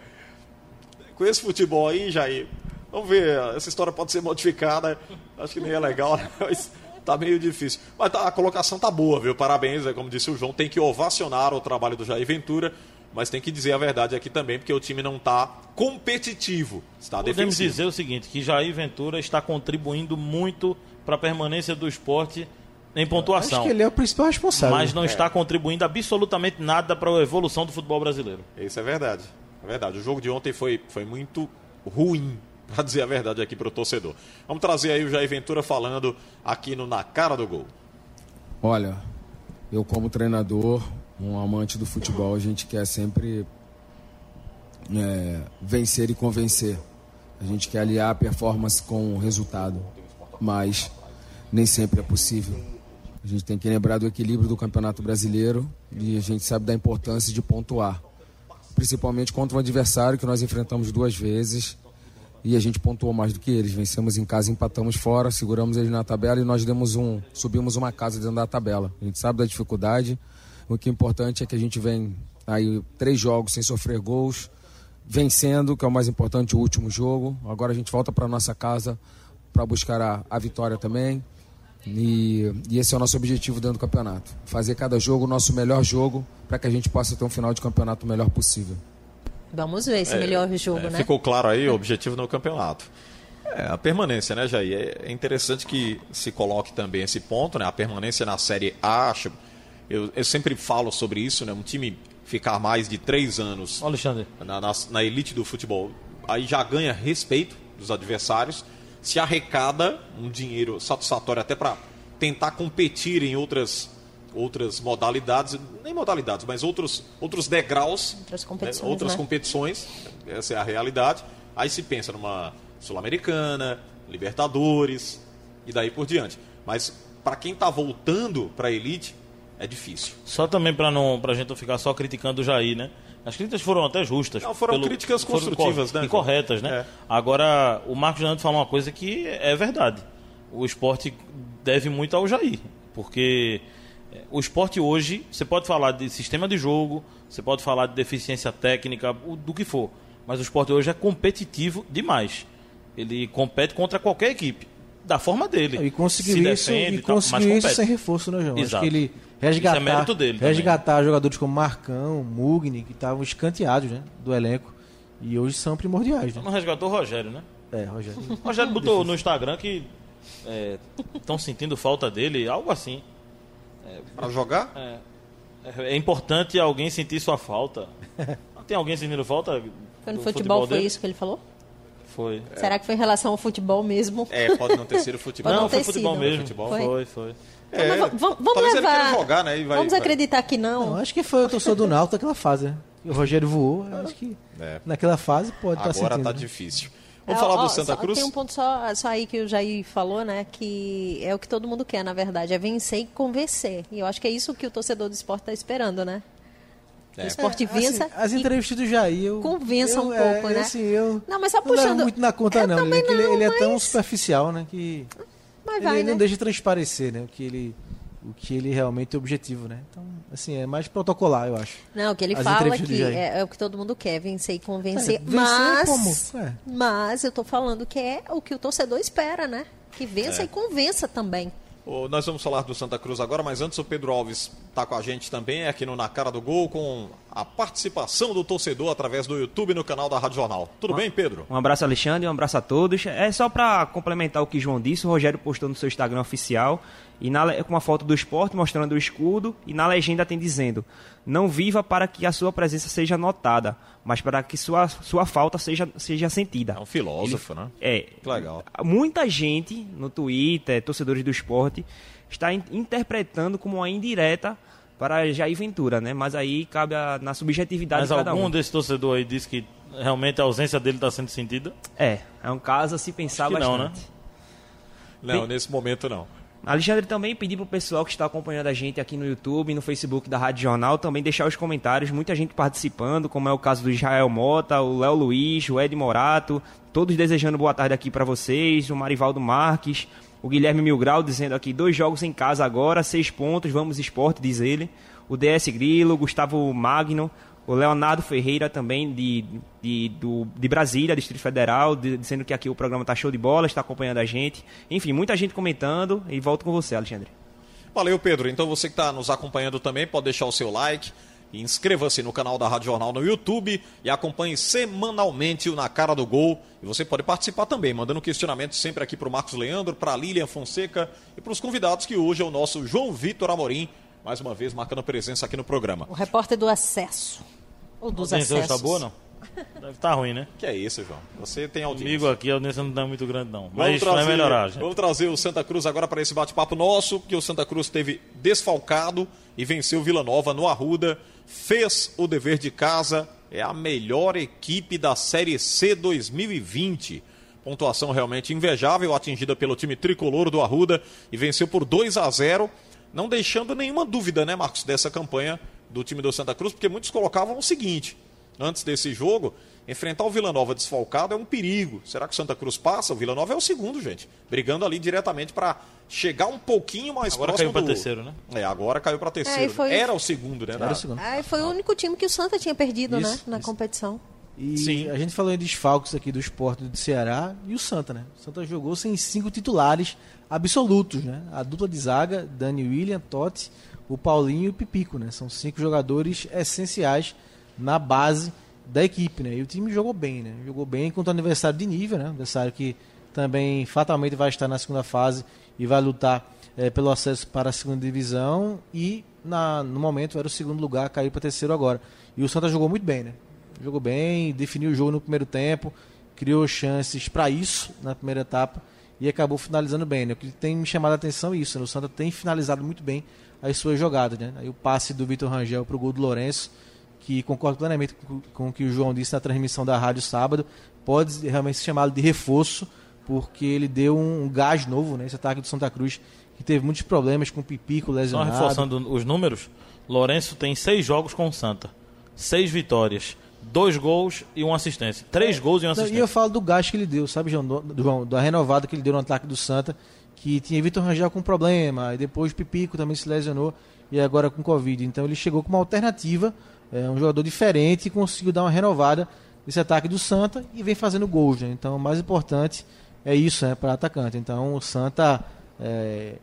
B: Com esse futebol aí, Jair, vamos ver. Essa história pode ser modificada. Acho que nem é legal, né? mas tá meio difícil. Mas tá- a colocação tá boa, viu? Parabéns, é como disse o João. Tem que ovacionar o trabalho do Jair Ventura. Mas tem que dizer a verdade aqui também, porque o time não tá competitivo. Está
C: Podemos
B: defensivo.
C: dizer o seguinte, que Jair Ventura está contribuindo muito para a permanência do esporte em pontuação.
D: Acho que ele é o principal responsável.
C: Mas não está contribuindo absolutamente nada para a evolução do futebol brasileiro.
B: Isso é verdade. É verdade. O jogo de ontem foi, foi muito ruim, para dizer a verdade aqui para o torcedor. Vamos trazer aí o Jair Ventura falando aqui no Na Cara do Gol.
G: Olha, eu como treinador, um amante do futebol, a gente quer sempre é, vencer e convencer. A gente quer aliar a performance com o resultado, mas nem sempre é possível. A gente tem que lembrar do equilíbrio do Campeonato Brasileiro e a gente sabe da importância de pontuar, principalmente contra um adversário que nós enfrentamos duas vezes e a gente pontuou mais do que eles. Vencemos em casa, empatamos fora, seguramos eles na tabela e nós demos um, subimos uma casa dentro da tabela. A gente sabe da dificuldade. O que é importante é que a gente vem aí três jogos sem sofrer gols, vencendo, que é o mais importante, o último jogo. Agora a gente volta para nossa casa para buscar a, a vitória também. E, e esse é o nosso objetivo dentro do campeonato. Fazer cada jogo o nosso melhor jogo para que a gente possa ter um final de campeonato o melhor possível.
E: Vamos ver esse melhor jogo,
B: É,
E: né?
B: Ficou claro aí o objetivo no campeonato. É, a permanência, né, Jair? É- É interessante que se coloque também esse ponto, né? A permanência na Série A. acho- Eu, eu sempre falo sobre isso, né? Um time ficar mais de três anos
C: Alexandre,
B: na, na- na elite do futebol, aí já ganha respeito dos adversários, se arrecada um dinheiro satisfatório até para tentar competir em outras outras modalidades, nem modalidades, mas outros outros degraus,
E: Outras
B: né,
E: competições,
B: outras
E: né?
B: competições, essa é a realidade. Aí se pensa numa sul-americana, Libertadores e daí por diante. Mas para quem está voltando para a elite é difícil.
C: só também para não pra gente não ficar só criticando o Jair, né? As críticas foram até justas.
B: Não, foram críticas
C: foram
B: construtivas,
C: cor-
B: né,
C: E corretas, né?
B: É.
C: Agora, o Marcos Leandro falou uma coisa que é verdade. O esporte deve muito ao Jair. Porque eh, o esporte hoje, você pode falar de sistema de jogo, você pode falar de deficiência técnica, do que for. Mas o esporte hoje é competitivo demais. Ele compete contra qualquer equipe. Da forma dele.
D: E conseguiu
C: Se
D: isso,
C: defende
D: e
C: tal, mas
D: conseguiu isso sem reforço, né, João? Acho
C: Exato.
D: que ele
C: Isso
D: resgatar,
C: é mérito dele também.
D: resgatar jogadores como Marcão, Mugni, que estavam escanteados né, do elenco. E hoje são primordiais, né?
C: Não resgatou o Rogério, né?
D: É, Rogério.
C: O Rogério botou no Instagram que estão sentindo falta dele, algo assim.
B: Pra jogar?
C: É, é importante alguém sentir sua falta. Tem alguém sentindo falta?
E: Foi no
C: do
E: futebol, foi isso que ele falou?
C: Foi.
E: Será que foi em relação ao futebol mesmo?
B: É, pode não ter sido futebol.
C: Não,
E: não
C: foi futebol
E: sido.
C: mesmo.
B: Futebol.
C: Foi,
E: Foi?
C: foi.
B: É,
E: v- vamos levar-
B: jogar, né? E vai,
E: Vamos
B: vai-
E: acreditar que
D: Não,
E: não.
D: acho que foi o torcedor do Náutico naquela fase, né? O Rogério voou, acho que
B: É.
D: naquela fase pode estar
B: Agora
D: sentindo.
B: tá
D: né?
B: difícil. Vamos
E: É,
B: falar
E: ó,
B: do Santa
E: só-
B: Cruz?
E: Tem um ponto só, só aí que o Jair falou, né? Que é o que todo mundo quer, na verdade, é vencer e convencer. E eu acho que é isso que o torcedor do esporte está esperando, né?
B: É.
E: o esporte
D: Assim,
E: vença.
D: as entrevistas do Jair, eu,
E: Convença
D: eu,
E: um
D: é,
E: pouco, né?
D: Assim, eu
E: Não, mas só
D: não
E: puxando-
D: muito na conta
E: Eu
D: não, né? que ele,
E: não,
D: ele é tão
E: mas-
D: superficial, né? Que
E: Mas
D: ele
E: vai,
D: não
E: né?
D: deixa transparecer, né? O que ele, o que ele realmente é objetivo, né? Então, assim, é mais protocolar, eu acho.
E: Não, o que ele
D: As
E: fala é que é, é o que todo mundo quer, vencer e convencer.
D: É, vencer
E: mas,
D: como? É.
E: mas eu tô falando que é o que o torcedor espera, né? Que
D: É.
E: vença e convença também.
B: Nós vamos falar do Santa Cruz agora, mas antes o Pedro Alves está com a gente também aqui no Na Cara do Gol com a participação do torcedor através do YouTube no canal da Rádio Jornal. Tudo bem, Pedro?
H: Um abraço, Alexandre, um abraço a todos. É só para complementar o que João disse, o Rogério postou no seu Instagram oficial e na, com uma foto do esporte mostrando o escudo e na legenda tem dizendo: Não viva para que a sua presença seja notada, mas para que sua, sua falta seja, seja sentida.
B: É um filósofo, né?
H: É.
B: Que legal.
H: Muita gente no Twitter, torcedores do esporte, está in- interpretando como uma indireta para Jair Ventura, né? Mas aí cabe a- na subjetividade
C: Mas
H: de cada
C: algum
H: um.
C: desse torcedor aí disse que realmente a ausência dele está sendo sentida?
H: É, é um caso a se pensar
C: Acho que não,
H: bastante.
C: né?
B: Não,
H: Bem-
B: nesse momento não.
H: Alexandre também pedi pro pessoal que está acompanhando a gente aqui no YouTube e no Facebook da Rádio Jornal também deixar os comentários, muita gente participando, como é o caso do Israel Mota, o Léo Luiz, o Ed Morato, todos desejando boa tarde aqui para vocês, o Marivaldo Marques, o Guilherme Milgrau dizendo aqui, dois jogos em casa agora, seis pontos, vamos esporte, diz ele, o DS Grilo, Gustavo Magno, o Leonardo Ferreira também de, de, do, de Brasília, Distrito Federal, de- dizendo que aqui o programa tá show de bola, está acompanhando a gente. Enfim, muita gente comentando e volto com você, Alexandre.
B: Valeu, Pedro. Então você que está nos acompanhando também pode deixar o seu like. E Inscreva-se no canal da Rádio Jornal no YouTube e acompanhe semanalmente o Na Cara do Gol. E você pode participar também, mandando questionamento sempre aqui para o Marcos Leandro, para a Lilian Fonseca e para os convidados que hoje é o nosso João Vitor Amorim, mais uma vez marcando presença aqui no programa.
E: O repórter do acesso. Ou dos
C: a audiência hoje
E: acessos.
C: tá boa, não? Deve estar ruim, né?
B: Que é isso, João? Você tem audiência.
C: Comigo aqui a audiência não tá muito grande, não.
B: Vamos
C: Mas vai
B: trazer,
C: melhorar, gente.
B: vamos trazer o Santa Cruz agora para esse bate-papo nosso, que o Santa Cruz teve desfalcado e venceu Vila Nova no Arruda, fez o dever de casa, é a melhor equipe da Série C 2020. Pontuação realmente invejável, atingida pelo time tricolor do Arruda e venceu por 2 a 0, não deixando nenhuma dúvida, né, Marcos, dessa campanha do time do Santa Cruz, porque muitos colocavam o seguinte: antes desse jogo, enfrentar o Vila Nova desfalcado é um perigo. Será que o Santa Cruz passa? O Vila Nova é o segundo, gente. Brigando ali diretamente para chegar um pouquinho mais
C: Agora
B: próximo
C: caiu pra
B: do...
C: terceiro, né?
B: É, agora caiu para terceiro.
E: É, foi-
B: Era o segundo, né?
D: Era
B: na-
D: o segundo.
E: Ah, foi o único time que o Santa tinha perdido,
D: Isso,
E: né? Na
D: isso.
E: competição.
D: E
B: Sim.
D: a gente falou em desfalques aqui do esporte do Ceará e o Santa, né? O Santa jogou sem cinco titulares absolutos, né? A dupla de zaga, Dani William, Totti, o Paulinho e o Pipico, né? São cinco jogadores essenciais na base da equipe, né? E o time jogou bem, né? Jogou bem contra o adversário de nível, né? Adversário que também fatalmente vai estar na segunda fase e vai lutar eh, pelo acesso para a segunda divisão e na, no momento era o segundo lugar, caiu para terceiro agora. E o Santa jogou muito bem, né? Jogou bem, definiu o jogo no primeiro tempo, criou chances para isso na primeira etapa e acabou finalizando bem. Né? O que tem me chamado a atenção é isso, né? o Santa tem finalizado muito bem as suas jogadas. Né? Aí o passe do Vitor Rangel para o gol do Lourenço, que concordo plenamente com, com o que o João disse na transmissão da rádio sábado, pode realmente ser chamado de reforço, porque ele deu um gás novo nesse ataque do Santa Cruz, que teve muitos problemas com o Pipico
C: Só
D: lesionado.
C: reforçando os números, Lourenço tem seis jogos com o Santa. Seis vitórias, dois gols e uma assistência. Três gols e uma assistência.
D: E eu falo do gás que ele deu, sabe, João? Do- do- da renovada que ele deu no ataque do Santa, que tinha Vitor Rangel com problema, e depois Pipico também se lesionou, e agora com Covid. Então ele chegou com uma alternativa, é, um jogador diferente, e conseguiu dar uma renovada desse ataque do Santa e vem fazendo gols. Né? Então, o mais importante é isso né, para atacante. Então, o Santa, é,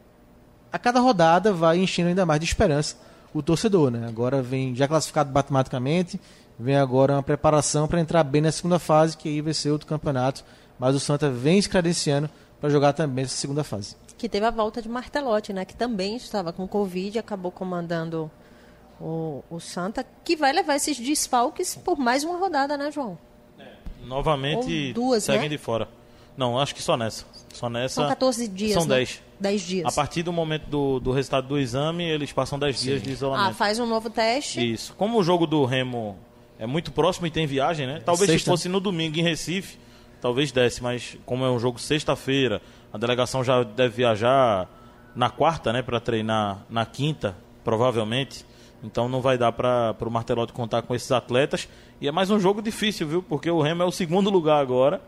D: a cada rodada, vai enchendo ainda mais de esperança o torcedor. Né? Agora vem já classificado matematicamente, vem agora uma preparação para entrar bem na segunda fase, que aí vai ser outro campeonato. Mas o Santa vem se credenciando para jogar também essa segunda fase.
E: Que teve a volta de Martelotti, né? Que também estava com Covid, acabou comandando o, o Santa, que vai levar esses desfalques por mais uma rodada, né, João?
C: Novamente
E: Ou duas,
C: seguem
E: né?
C: de fora. Não, acho que só nessa. Só nessa.
E: São 14 dias.
C: São
E: né?
C: 10.
E: 10 dias.
C: A partir do momento do, do resultado do exame, eles passam 10 dias de
E: Ah,
C: isolamento.
E: faz um novo teste.
C: Isso. Como o jogo do Remo é muito próximo e tem viagem, né? Talvez se
D: sexta.
C: fosse no domingo em Recife, talvez desse, mas como é um jogo sexta-feira, a delegação já deve viajar na quarta, né, para treinar na quinta, provavelmente. Então não vai dar para o Martelotti contar com esses atletas. E é mais um jogo difícil, viu? Porque o Remo é o segundo lugar agora.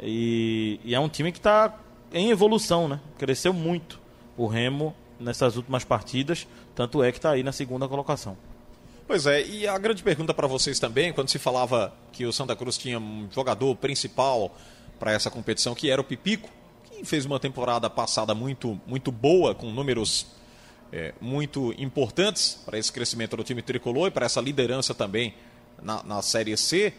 C: E, e é um time que está em evolução, né? Cresceu muito o Remo nessas últimas partidas. Tanto é que está aí na segunda colocação.
B: Pois é, e a grande pergunta para vocês também, quando se falava que o Santa Cruz tinha um jogador principal para essa competição, que era o Pipico, que fez uma temporada passada muito, muito boa, com números é, muito importantes para esse crescimento do time tricolor e para essa liderança também na, na Série C.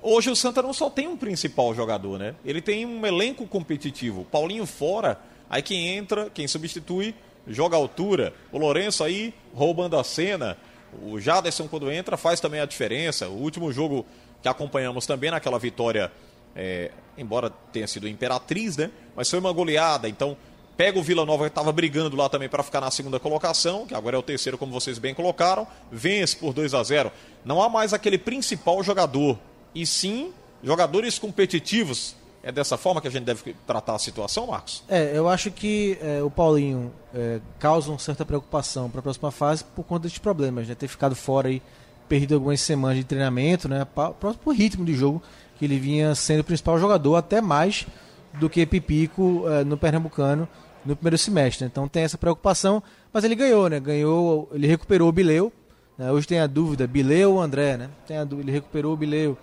B: Hoje o Santa não só tem um principal jogador, né? Ele tem um elenco competitivo. Paulinho fora, aí quem entra, quem substitui, joga altura. O Lourenço aí roubando a cena. O Jaderson, quando entra, faz também a diferença. O último jogo que acompanhamos também naquela vitória, é, embora tenha sido Imperatriz, né? Mas foi uma goleada. Então, pega o Vila Nova que estava brigando lá também para ficar na segunda colocação, que agora é o terceiro, como vocês bem colocaram. Vence por 2 a 0 Não há mais aquele principal jogador, e sim jogadores competitivos. É dessa forma que a gente deve tratar a situação, Marcos?
D: É, eu acho que é, o Paulinho é, causa uma certa preocupação para a próxima fase por conta desses problemas, né? Ter ficado fora e perdido algumas semanas de treinamento, né? Próximo ritmo de jogo, que ele vinha sendo o principal jogador, até mais do que Pipico é, no Pernambucano no primeiro semestre. né? Então tem essa preocupação, mas ele ganhou, né? Ganhou, ele recuperou o Bileu. né? Hoje tem a dúvida, Bileu ou André, né? Tem a dúvida, ele recuperou o Bileu.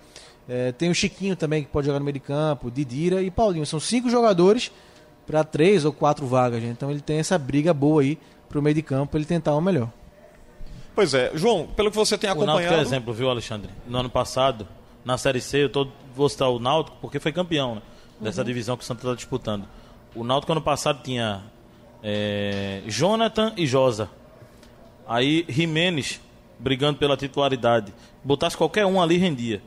D: É, tem o Chiquinho também, que pode jogar no meio de campo, Didira e Paulinho. São cinco jogadores para três ou quatro vagas. né? Então ele tem essa briga boa aí pro meio de campo, ele tentar o melhor.
B: Pois é, João, pelo que você tem
C: O Náutico é
B: acompanhado.
C: exemplo, viu, Alexandre? No ano passado, na Série C, eu tô, vou citar o Náutico porque foi campeão né, dessa divisão que o Santa está disputando. O Náutico ano passado tinha é, Jonathan e Josa. Aí Jimenez brigando pela titularidade. Botasse qualquer um ali, rendia.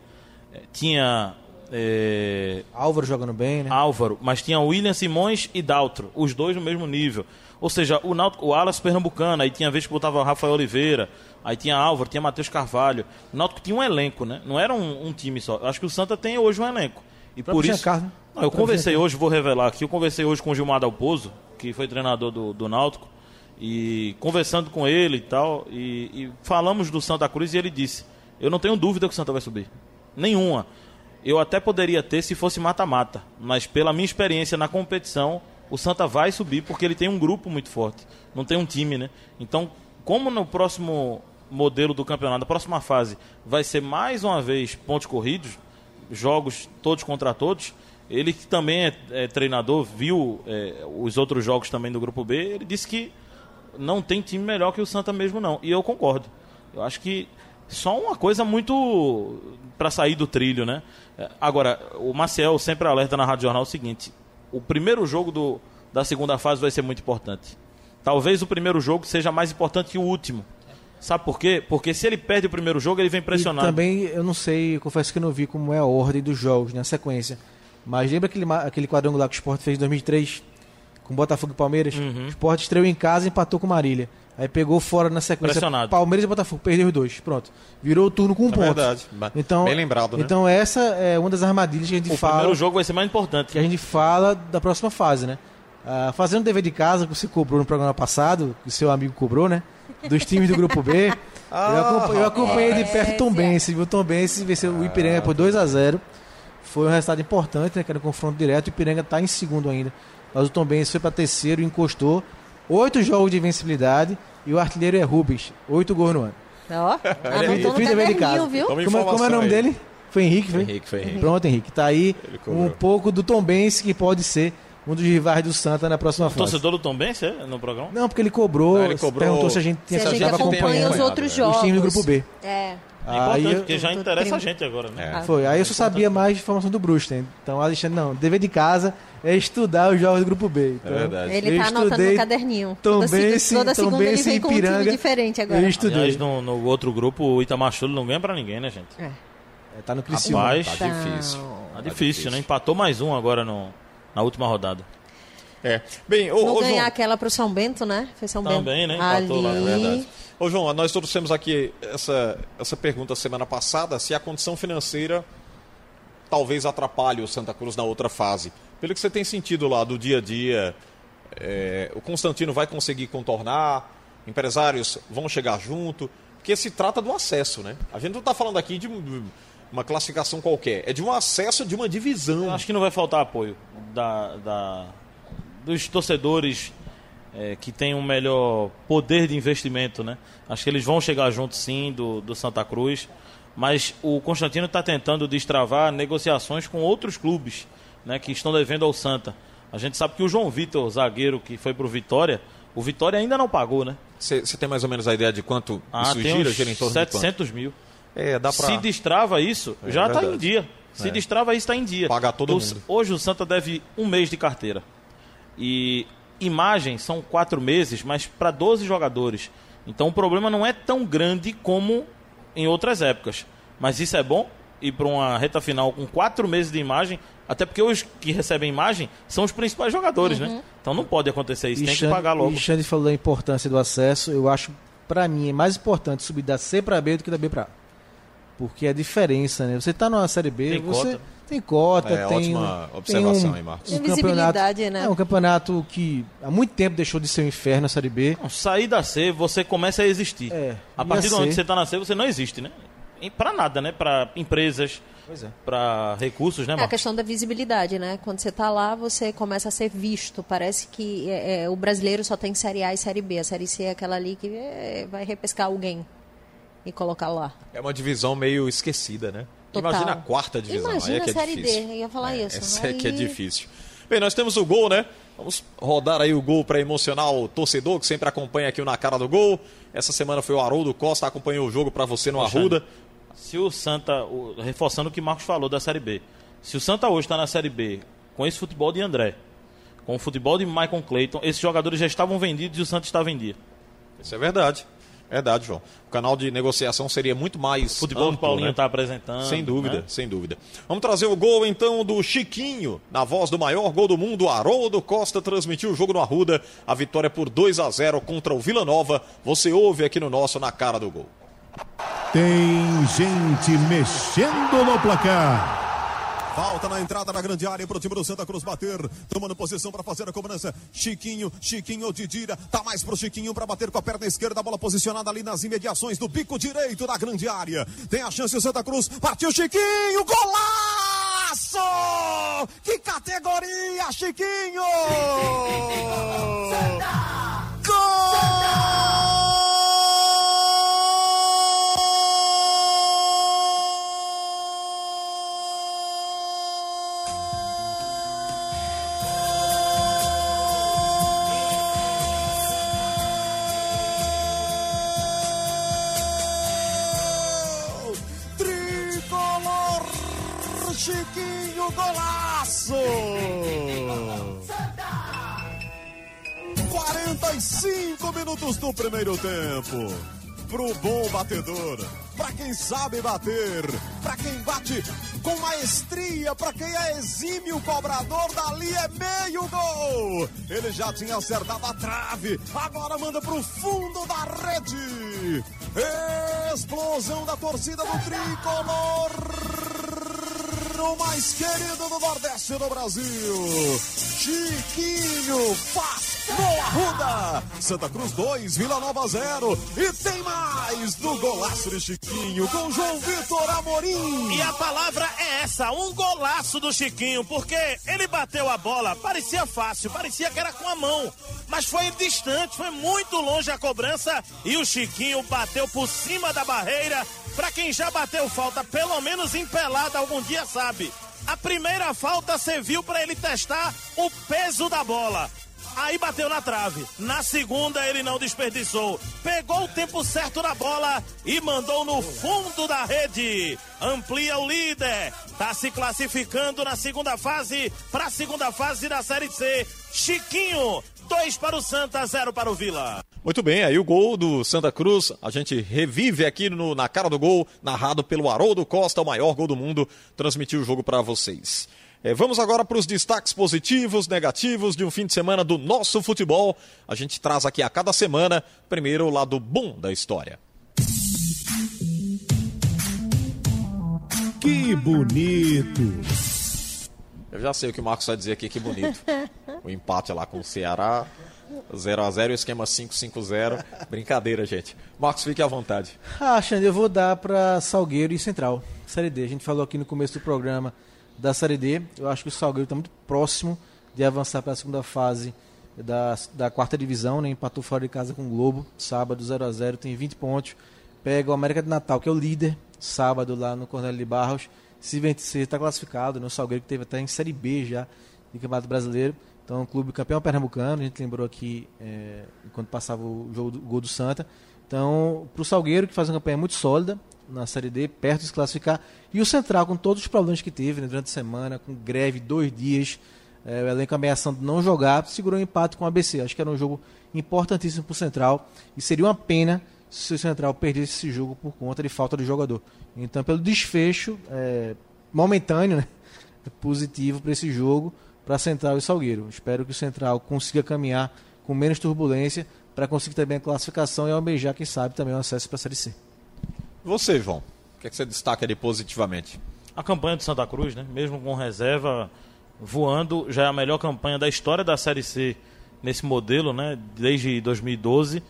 C: É, tinha é,
D: Álvaro jogando bem, né?
C: Álvaro, mas tinha William Simões e Daltro, os dois no mesmo nível. Ou seja, o, Náutico, o Alas Pernambucano, aí tinha vez que botava o Rafael Oliveira, aí tinha Álvaro, tinha Matheus Carvalho. O Náutico tinha um elenco, né? Não era um, um time só. Eu acho que o Santa tem hoje um elenco. E por isso.
D: Né?
C: Não, eu conversei hoje, vou revelar aqui, eu conversei hoje com o Gilmar Dalpozo, que foi treinador do, do Náutico, e conversando com ele e tal, e, e falamos do Santa Cruz e ele disse: Eu não tenho dúvida que o Santa vai subir. Nenhuma. Eu até poderia ter se fosse mata-mata, mas pela minha experiência na competição, o Santa vai subir porque ele tem um grupo muito forte, não tem um time, né? Então, como no próximo modelo do campeonato, na próxima fase, vai ser mais uma vez pontos corridos, jogos todos contra todos, ele que também é, é treinador, viu é, os outros jogos também do grupo B, ele disse que não tem time melhor que o Santa mesmo não, e eu concordo. Eu acho que só uma coisa muito para sair do trilho, né? É, Agora, o Maciel sempre alerta na Rádio Jornal o seguinte: o primeiro jogo do, da segunda fase vai ser muito importante. Talvez o primeiro jogo seja mais importante que o último. Sabe por quê? Porque se ele perde o primeiro jogo, ele vem
D: E
C: pressionado.
D: também, eu não sei, eu confesso que eu não vi como é a ordem dos jogos, né, a sequência. Mas lembra aquele, aquele quadrangular que o Sport fez em 2003? Com Botafogo e Palmeiras?
C: Uhum.
D: O Sport estreou em casa e empatou com o Marília. Aí pegou fora na sequência.
C: Pressionado.
D: Palmeiras e Botafogo, perdeu os dois. Pronto. Virou o turno com um
B: É
D: ponto.
B: verdade.
D: Então,
B: Bem lembrado, né?
D: Então essa é uma das armadilhas que a gente
C: o
D: fala.
C: primeiro jogo vai ser mais importante.
D: que a gente fala da próxima fase, né? Ah, fazendo o dever de casa que você cobrou no programa passado, que o seu amigo cobrou, né? Dos times do grupo B. eu, acompanhei, eu acompanhei de perto o Tom Bense, viu? O Tom Bense venceu o Ipiranga por 2 a 0 Foi um resultado importante, né? Que era um confronto direto. O Ipiranga está em segundo ainda. Mas o Tom Bense foi para terceiro encostou. Oito jogos de invencibilidade. E o artilheiro é Rubens. Oito gols no ano.
E: Ó, anotou no
D: Fiz dever de
E: caderninho,
D: casa.
E: viu?
B: Toma
D: Como, é- como é o nome
B: aí.
D: dele? Foi Henrique, foi?
B: Henrique, foi Henrique.
D: Pronto, Henrique. Tá aí um pouco do Tom Benz, que pode ser um dos rivais do Santa na próxima fase.
C: Torcedor do Tom Benz, é, no programa?
D: Não, porque ele cobrou,
B: Não, ele cobrou-
D: perguntou se a gente
E: Se
D: tinha
E: a gente acompanha
D: acompanhando
E: os outros
B: Os
E: jogos.
D: os times do grupo B.
E: É.
C: É
D: Aí
C: importante,
D: eu-
C: porque já interessa
E: primo.
C: a gente agora, né?
B: É.
D: Foi. Aí eu só sabia mais de informação do Brusten. Então, Alexandre, não, dever de casa é estudar os jogos do grupo B. Então,
B: É verdade.
E: Ele tá anotando no caderninho. Seg-
D: Benz,
E: toda segunda ele vem com um time
D: Ipiranga.
E: diferente agora.
D: Eu estudei.
C: Aliás, no, no outro grupo, o Itamachule não ganha pra ninguém, né, gente?
E: É.
D: É, tá no Criciúma.
C: Rapaz,
B: Tá difícil.
C: tá difícil, né? Empatou mais um agora no, na última rodada.
B: É. Bem, ô,
E: Não
B: ô,
E: ganhar
B: João,
E: aquela pro São Bento, né? Foi São Bento.
C: Também, né? Empatou
E: Ali...
C: lá, é
B: verdade. Ô, João, nós trouxemos aqui essa, essa pergunta semana passada, se a condição financeira talvez atrapalhe o Santa Cruz na outra fase. Pelo que você tem sentido lá do dia a dia, é, o Constantino vai conseguir contornar, empresários vão chegar junto, porque se trata do acesso, né? A gente não está falando aqui de uma classificação qualquer, é de um acesso de uma divisão.
C: Eu acho que não vai faltar apoio da, da- dos torcedores é, que têm um melhor poder de investimento, né? Acho que eles vão chegar junto, sim, do, do Santa Cruz. Mas o Constantino está tentando destravar negociações com outros clubes né, que estão devendo ao Santa. A gente sabe que o João Vitor, zagueiro que foi pro Vitória, o Vitória ainda não pagou, né?
B: Você tem mais ou menos a ideia de quanto
C: Ah,
B: isso gira, gira em torno de quanto?
C: 700 mil.
B: É, dá pra...
C: Se destrava isso,
B: É
C: já está em dia. Se
B: É.
C: destrava isso, está em dia.
B: Pagar todo
C: O-
B: mundo.
C: Hoje o Santa deve um mês de carteira. E imagem são quatro meses, mas para 12 jogadores. Então o problema não é tão grande como em outras épocas. Mas isso é bom ir para uma reta final com quatro meses de imagem, até porque os que recebem imagem são os principais jogadores, né? Então não pode acontecer isso,
D: E
C: tem que
D: Xande-
C: pagar logo.
D: E Xande falou da importância do acesso. Eu acho, pra mim, é mais importante subir da C pra B do que da B pra A. Porque a diferença, né? Você tá numa Série B,
C: Tem
D: você
C: cota.
D: tem cota,
B: É,
D: tem
B: ótima observação
D: tem um,
B: aí, Marcos.
D: um campeonato,
E: visibilidade, né?
D: É um campeonato que há muito tempo deixou de ser um inferno a Série B.
C: Não, sair da C, você começa a existir.
D: É,
C: a partir do momento que você está na C, você não existe, né? Pra nada, né? Pra empresas,
D: é.
C: pra recursos, né,
E: É a
C: Marcos?
E: questão da visibilidade, né? Quando você tá lá, você começa a ser visto. Parece que é, é, o brasileiro só tem Série A e Série B. A Série C é aquela ali que é, vai repescar alguém e colocar lá.
B: É uma divisão meio esquecida, né?
E: Total.
B: Imagina a quarta divisão.
E: Imagina
B: aí é que é
E: a Série
B: difícil.
E: D, eu ia falar
B: É,
E: isso.
B: Essa é que é
E: Aí-
B: difícil. Bem, nós temos o gol, né? Vamos rodar aí o gol para emocionar o torcedor que sempre acompanha aqui o na cara do gol. Essa semana foi o Haroldo Costa, acompanhou o jogo para você no
C: Alexandre.
B: Arruda.
C: Se o Santa, o- reforçando o que o Marcos falou da Série B, se o Santa hoje está na Série B com esse futebol de André, com o futebol de Michael Clayton, esses jogadores já estavam vendidos e o Santa estava em dia.
B: Isso é verdade. Verdade, João. O canal de negociação seria muito mais
C: O futebol
B: amplo,
C: que o Paulinho
B: né?
C: está apresentando.
B: Sem dúvida,
C: né?
B: sem dúvida. Vamos trazer o gol então do Chiquinho, na voz do maior gol do mundo, Haroldo Costa transmitiu o jogo no Arruda, a vitória por 2 a 0 contra o Vila Nova. Você ouve aqui no nosso na cara do gol.
A: Tem gente mexendo no placar.
I: Falta na entrada da grande área para o time do Santa Cruz bater. Tomando posição para fazer a cobrança. Chiquinho, Chiquinho Didira. Tá mais pro Chiquinho para bater com a perna esquerda. A bola posicionada ali nas imediações do bico direito da grande área. Tem a chance o Santa Cruz. Partiu Chiquinho. Golaço! Que categoria, Chiquinho! Tricolor Chiquinho Golaço! 45 minutos do primeiro tempo. Pro bom batedor, pra quem sabe bater, pra quem bate com maestria, pra quem é exímio cobrador, dali é meio gol. Ele já tinha acertado a trave, agora manda pro fundo da rede. Explosão da torcida do tricolor mais querido do Nordeste do Brasil. Chiquinho faz no Arruda. Santa Cruz 2, Vila Nova 0. E tem mais do golaço de Chiquinho com João Vitor Amorim.
J: E a palavra é essa, um golaço do Chiquinho, porque ele bateu a bola, parecia fácil, parecia que era com a mão, mas foi distante, foi muito longe a cobrança e o Chiquinho bateu por cima da barreira, Pra quem já bateu falta, pelo menos em pelada algum dia sabe. A primeira falta serviu para ele testar o peso da bola. Aí bateu na trave. Na segunda ele não desperdiçou. Pegou o tempo certo na bola e mandou no fundo da rede. Amplia o líder. Tá se classificando na segunda fase para a segunda fase da Série C. Chiquinho, dois para o Santa, zero para o Vila.
B: Muito bem, aí o gol do Santa Cruz, a gente revive aqui no, na cara do gol, narrado pelo Haroldo Costa, o maior gol do mundo, transmitiu o jogo para vocês. É, vamos agora para os destaques positivos, negativos de um fim de semana do nosso futebol. A gente traz aqui a cada semana, primeiro o lado bom da história.
A: Que bonito!
B: Eu já sei o que o Marcos vai dizer aqui, que bonito. O empate lá com o Ceará, 0x0 e o esquema 5-5-0. Brincadeira, gente. Marcos, fique à vontade.
D: Ah, Xande, eu vou dar para Salgueiro e Central. Série D. A gente falou aqui no começo do programa da Série D. Eu acho que o Salgueiro está muito próximo de avançar para a segunda fase da, da quarta divisão, né? Empatou fora de casa com o Globo, sábado 0 a 0 tem 20 pontos. Pega o América de Natal, que é o líder, sábado lá no Cornélio de Barros. Se vencer, está classificado. Né? O Salgueiro que teve até em Série B já de Campeonato Brasileiro. Então, o clube campeão pernambucano, a gente lembrou aqui é, enquanto passava o jogo do gol do Santa. Então, para o Salgueiro, que faz uma campanha muito sólida na Série D, perto de se classificar. E o Central, com todos os problemas que teve né, durante a semana, com greve, dois dias, é, o elenco ameaçando não jogar, segurou um empate com o ABC. Acho que era um jogo importantíssimo para o Central. E seria uma pena se o Central perdesse esse jogo por conta de falta de jogador. Então, pelo desfecho é, momentâneo, né, positivo para esse jogo, para Central e Salgueiro. Espero que o Central consiga caminhar com menos turbulência para conseguir também a classificação e almejar, quem sabe, também o acesso para a Série C.
B: Você, João, o que, é que você destaca ali positivamente?
C: A campanha do Santa Cruz, né? mesmo com reserva voando, já é a melhor campanha da história da Série C nesse modelo, né? desde 2012.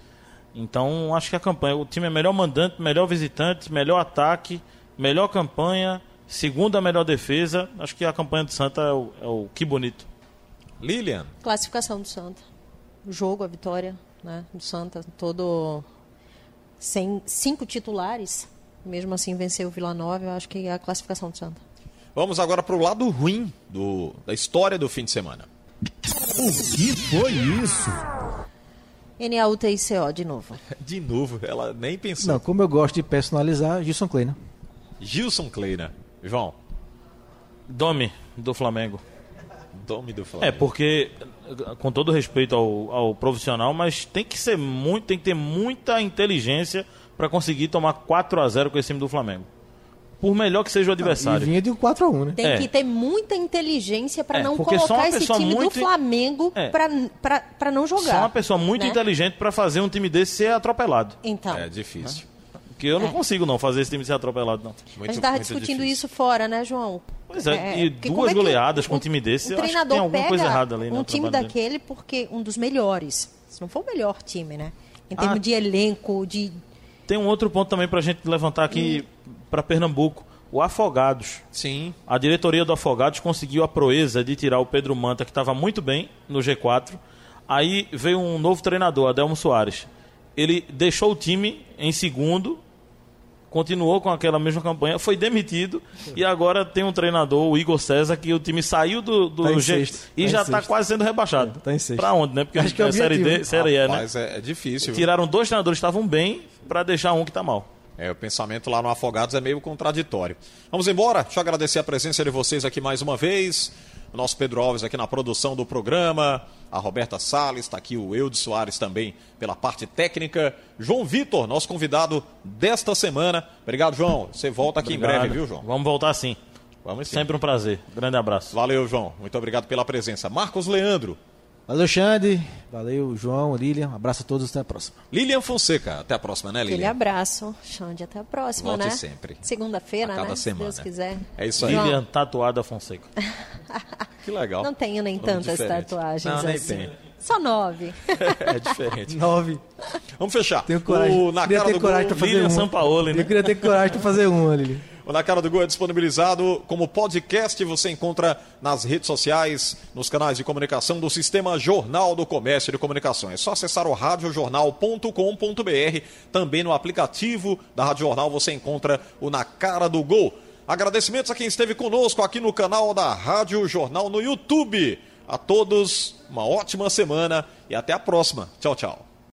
C: Então, acho que a campanha, o time é melhor mandante, melhor visitante, melhor ataque, melhor campanha, segunda melhor defesa. Acho que a campanha do Santa é o, é o que bonito.
B: Lilian.
E: Classificação do Santa. O jogo, a vitória né, do Santa, todo sem cinco titulares, mesmo assim venceu o Vila Nova, eu acho que é a classificação do Santa.
B: Vamos agora para o lado ruim do, da história do fim de semana.
A: O que foi isso?
E: NAUTICO de novo.
B: De novo, ela nem pensou.
D: Não, como eu gosto de personalizar, Gilson Kleina.
B: Gilson Kleina. João.
C: Domi do Flamengo.
B: Domi do Flamengo.
C: É, porque, com todo respeito ao, ao profissional, mas tem que ser muito, tem que ter muita inteligência para conseguir tomar 4 a 0 com esse time do Flamengo. Por melhor que seja o adversário.
D: E vinha de um 4x1, né?
E: Tem
C: É.
E: que ter muita inteligência para
C: É,
E: não colocar esse time
C: muito-
E: do Flamengo
C: É.
E: para não jogar.
C: Só uma pessoa muito
E: né?
C: inteligente para fazer um time desse ser atropelado.
E: Então,
B: É difícil.
C: Porque eu não
E: É.
C: consigo não fazer esse time ser atropelado, não.
E: a
B: Muito,
E: gente estava discutindo
B: difícil.
E: isso fora, né, João?
C: Pois é, e
E: porque
C: duas
E: é
C: goleadas com
E: o-
C: um time desse,
E: o
C: eu acho que tem alguma coisa errada ali, né,
E: um
C: no
E: time
C: trabalho dele.
E: daquele porque um dos melhores. Se não for o melhor time, né? Em
C: Ah.
E: termos de elenco, de
C: Tem um outro ponto também pra gente levantar aqui pra Pernambuco. O Afogados.
B: Sim.
C: A diretoria do Afogados conseguiu a proeza de tirar o Pedro Manta, que estava muito bem no G4. Aí veio um novo treinador, Adelmo Soares. Ele deixou o time em segundo, continuou com aquela mesma campanha, foi demitido e agora tem um treinador, o Igor César, que o time saiu do, do
D: Tá sexto,
C: e
D: tá
C: já está quase sendo rebaixado.
D: Tá em sexto.
C: Pra onde, né? Porque
D: Acho que é
C: é Série D,
D: né?
C: Série E, né?
B: Rapaz, é, é difícil.
C: Tiraram dois treinadores que estavam bem para deixar um que está mal.
B: É, o pensamento lá no Afogados é meio contraditório. Vamos embora. Deixa eu agradecer a presença de vocês aqui mais uma vez. O nosso Pedro Alves aqui na produção do programa. A Roberta Salles, está aqui o Eudes Soares também pela parte técnica. João Vitor, nosso convidado desta semana. Obrigado, João. Você volta aqui em
C: Obrigado.
B: breve, viu, João?
C: Vamos voltar sim.
B: Vamos sim.
C: Sempre um prazer. Grande abraço.
B: Valeu, João. Muito obrigado pela presença. Marcos Leandro.
D: Valeu, Xande. Valeu, João, Lilian. Um abraço a todos. Até a próxima.
B: Lilian Fonseca. Até a próxima, né,
E: aquele
B: Lilian?
E: abraço. Xande, até a próxima,
B: Volte
E: né?
B: sempre.
E: Segunda-feira,
B: A cada
E: né?
B: semana.
E: Se Deus quiser.
B: É isso aí.
C: Lilian Tatuada Fonseca.
B: Que legal.
E: Não tenho nem tantas
B: diferente.
E: tatuagens
B: Não, nem
E: assim.
B: tem.
E: Só nove.
B: É diferente.
D: Nove.
B: Vamos fechar.
D: Tenho coragem.
B: O, na
D: Queria
B: cara
D: ter
B: do
D: coragem
B: gol,
D: pra fazer
C: Lilian
D: uma.
C: Sampaoli, né?
D: Eu queria ter coragem pra fazer uma, Lilian.
B: O Na Cara do Gol é disponibilizado como podcast. Você encontra nas redes sociais, nos canais de comunicação do Sistema Jornal do Comércio de Comunicação. É só acessar o radiojornal.com.br. Também no aplicativo da Rádio Jornal você encontra o Na Cara do Gol. Agradecimentos a quem esteve conosco aqui no canal da Rádio Jornal no YouTube. A todos, uma ótima semana e até a próxima. Tchau, tchau.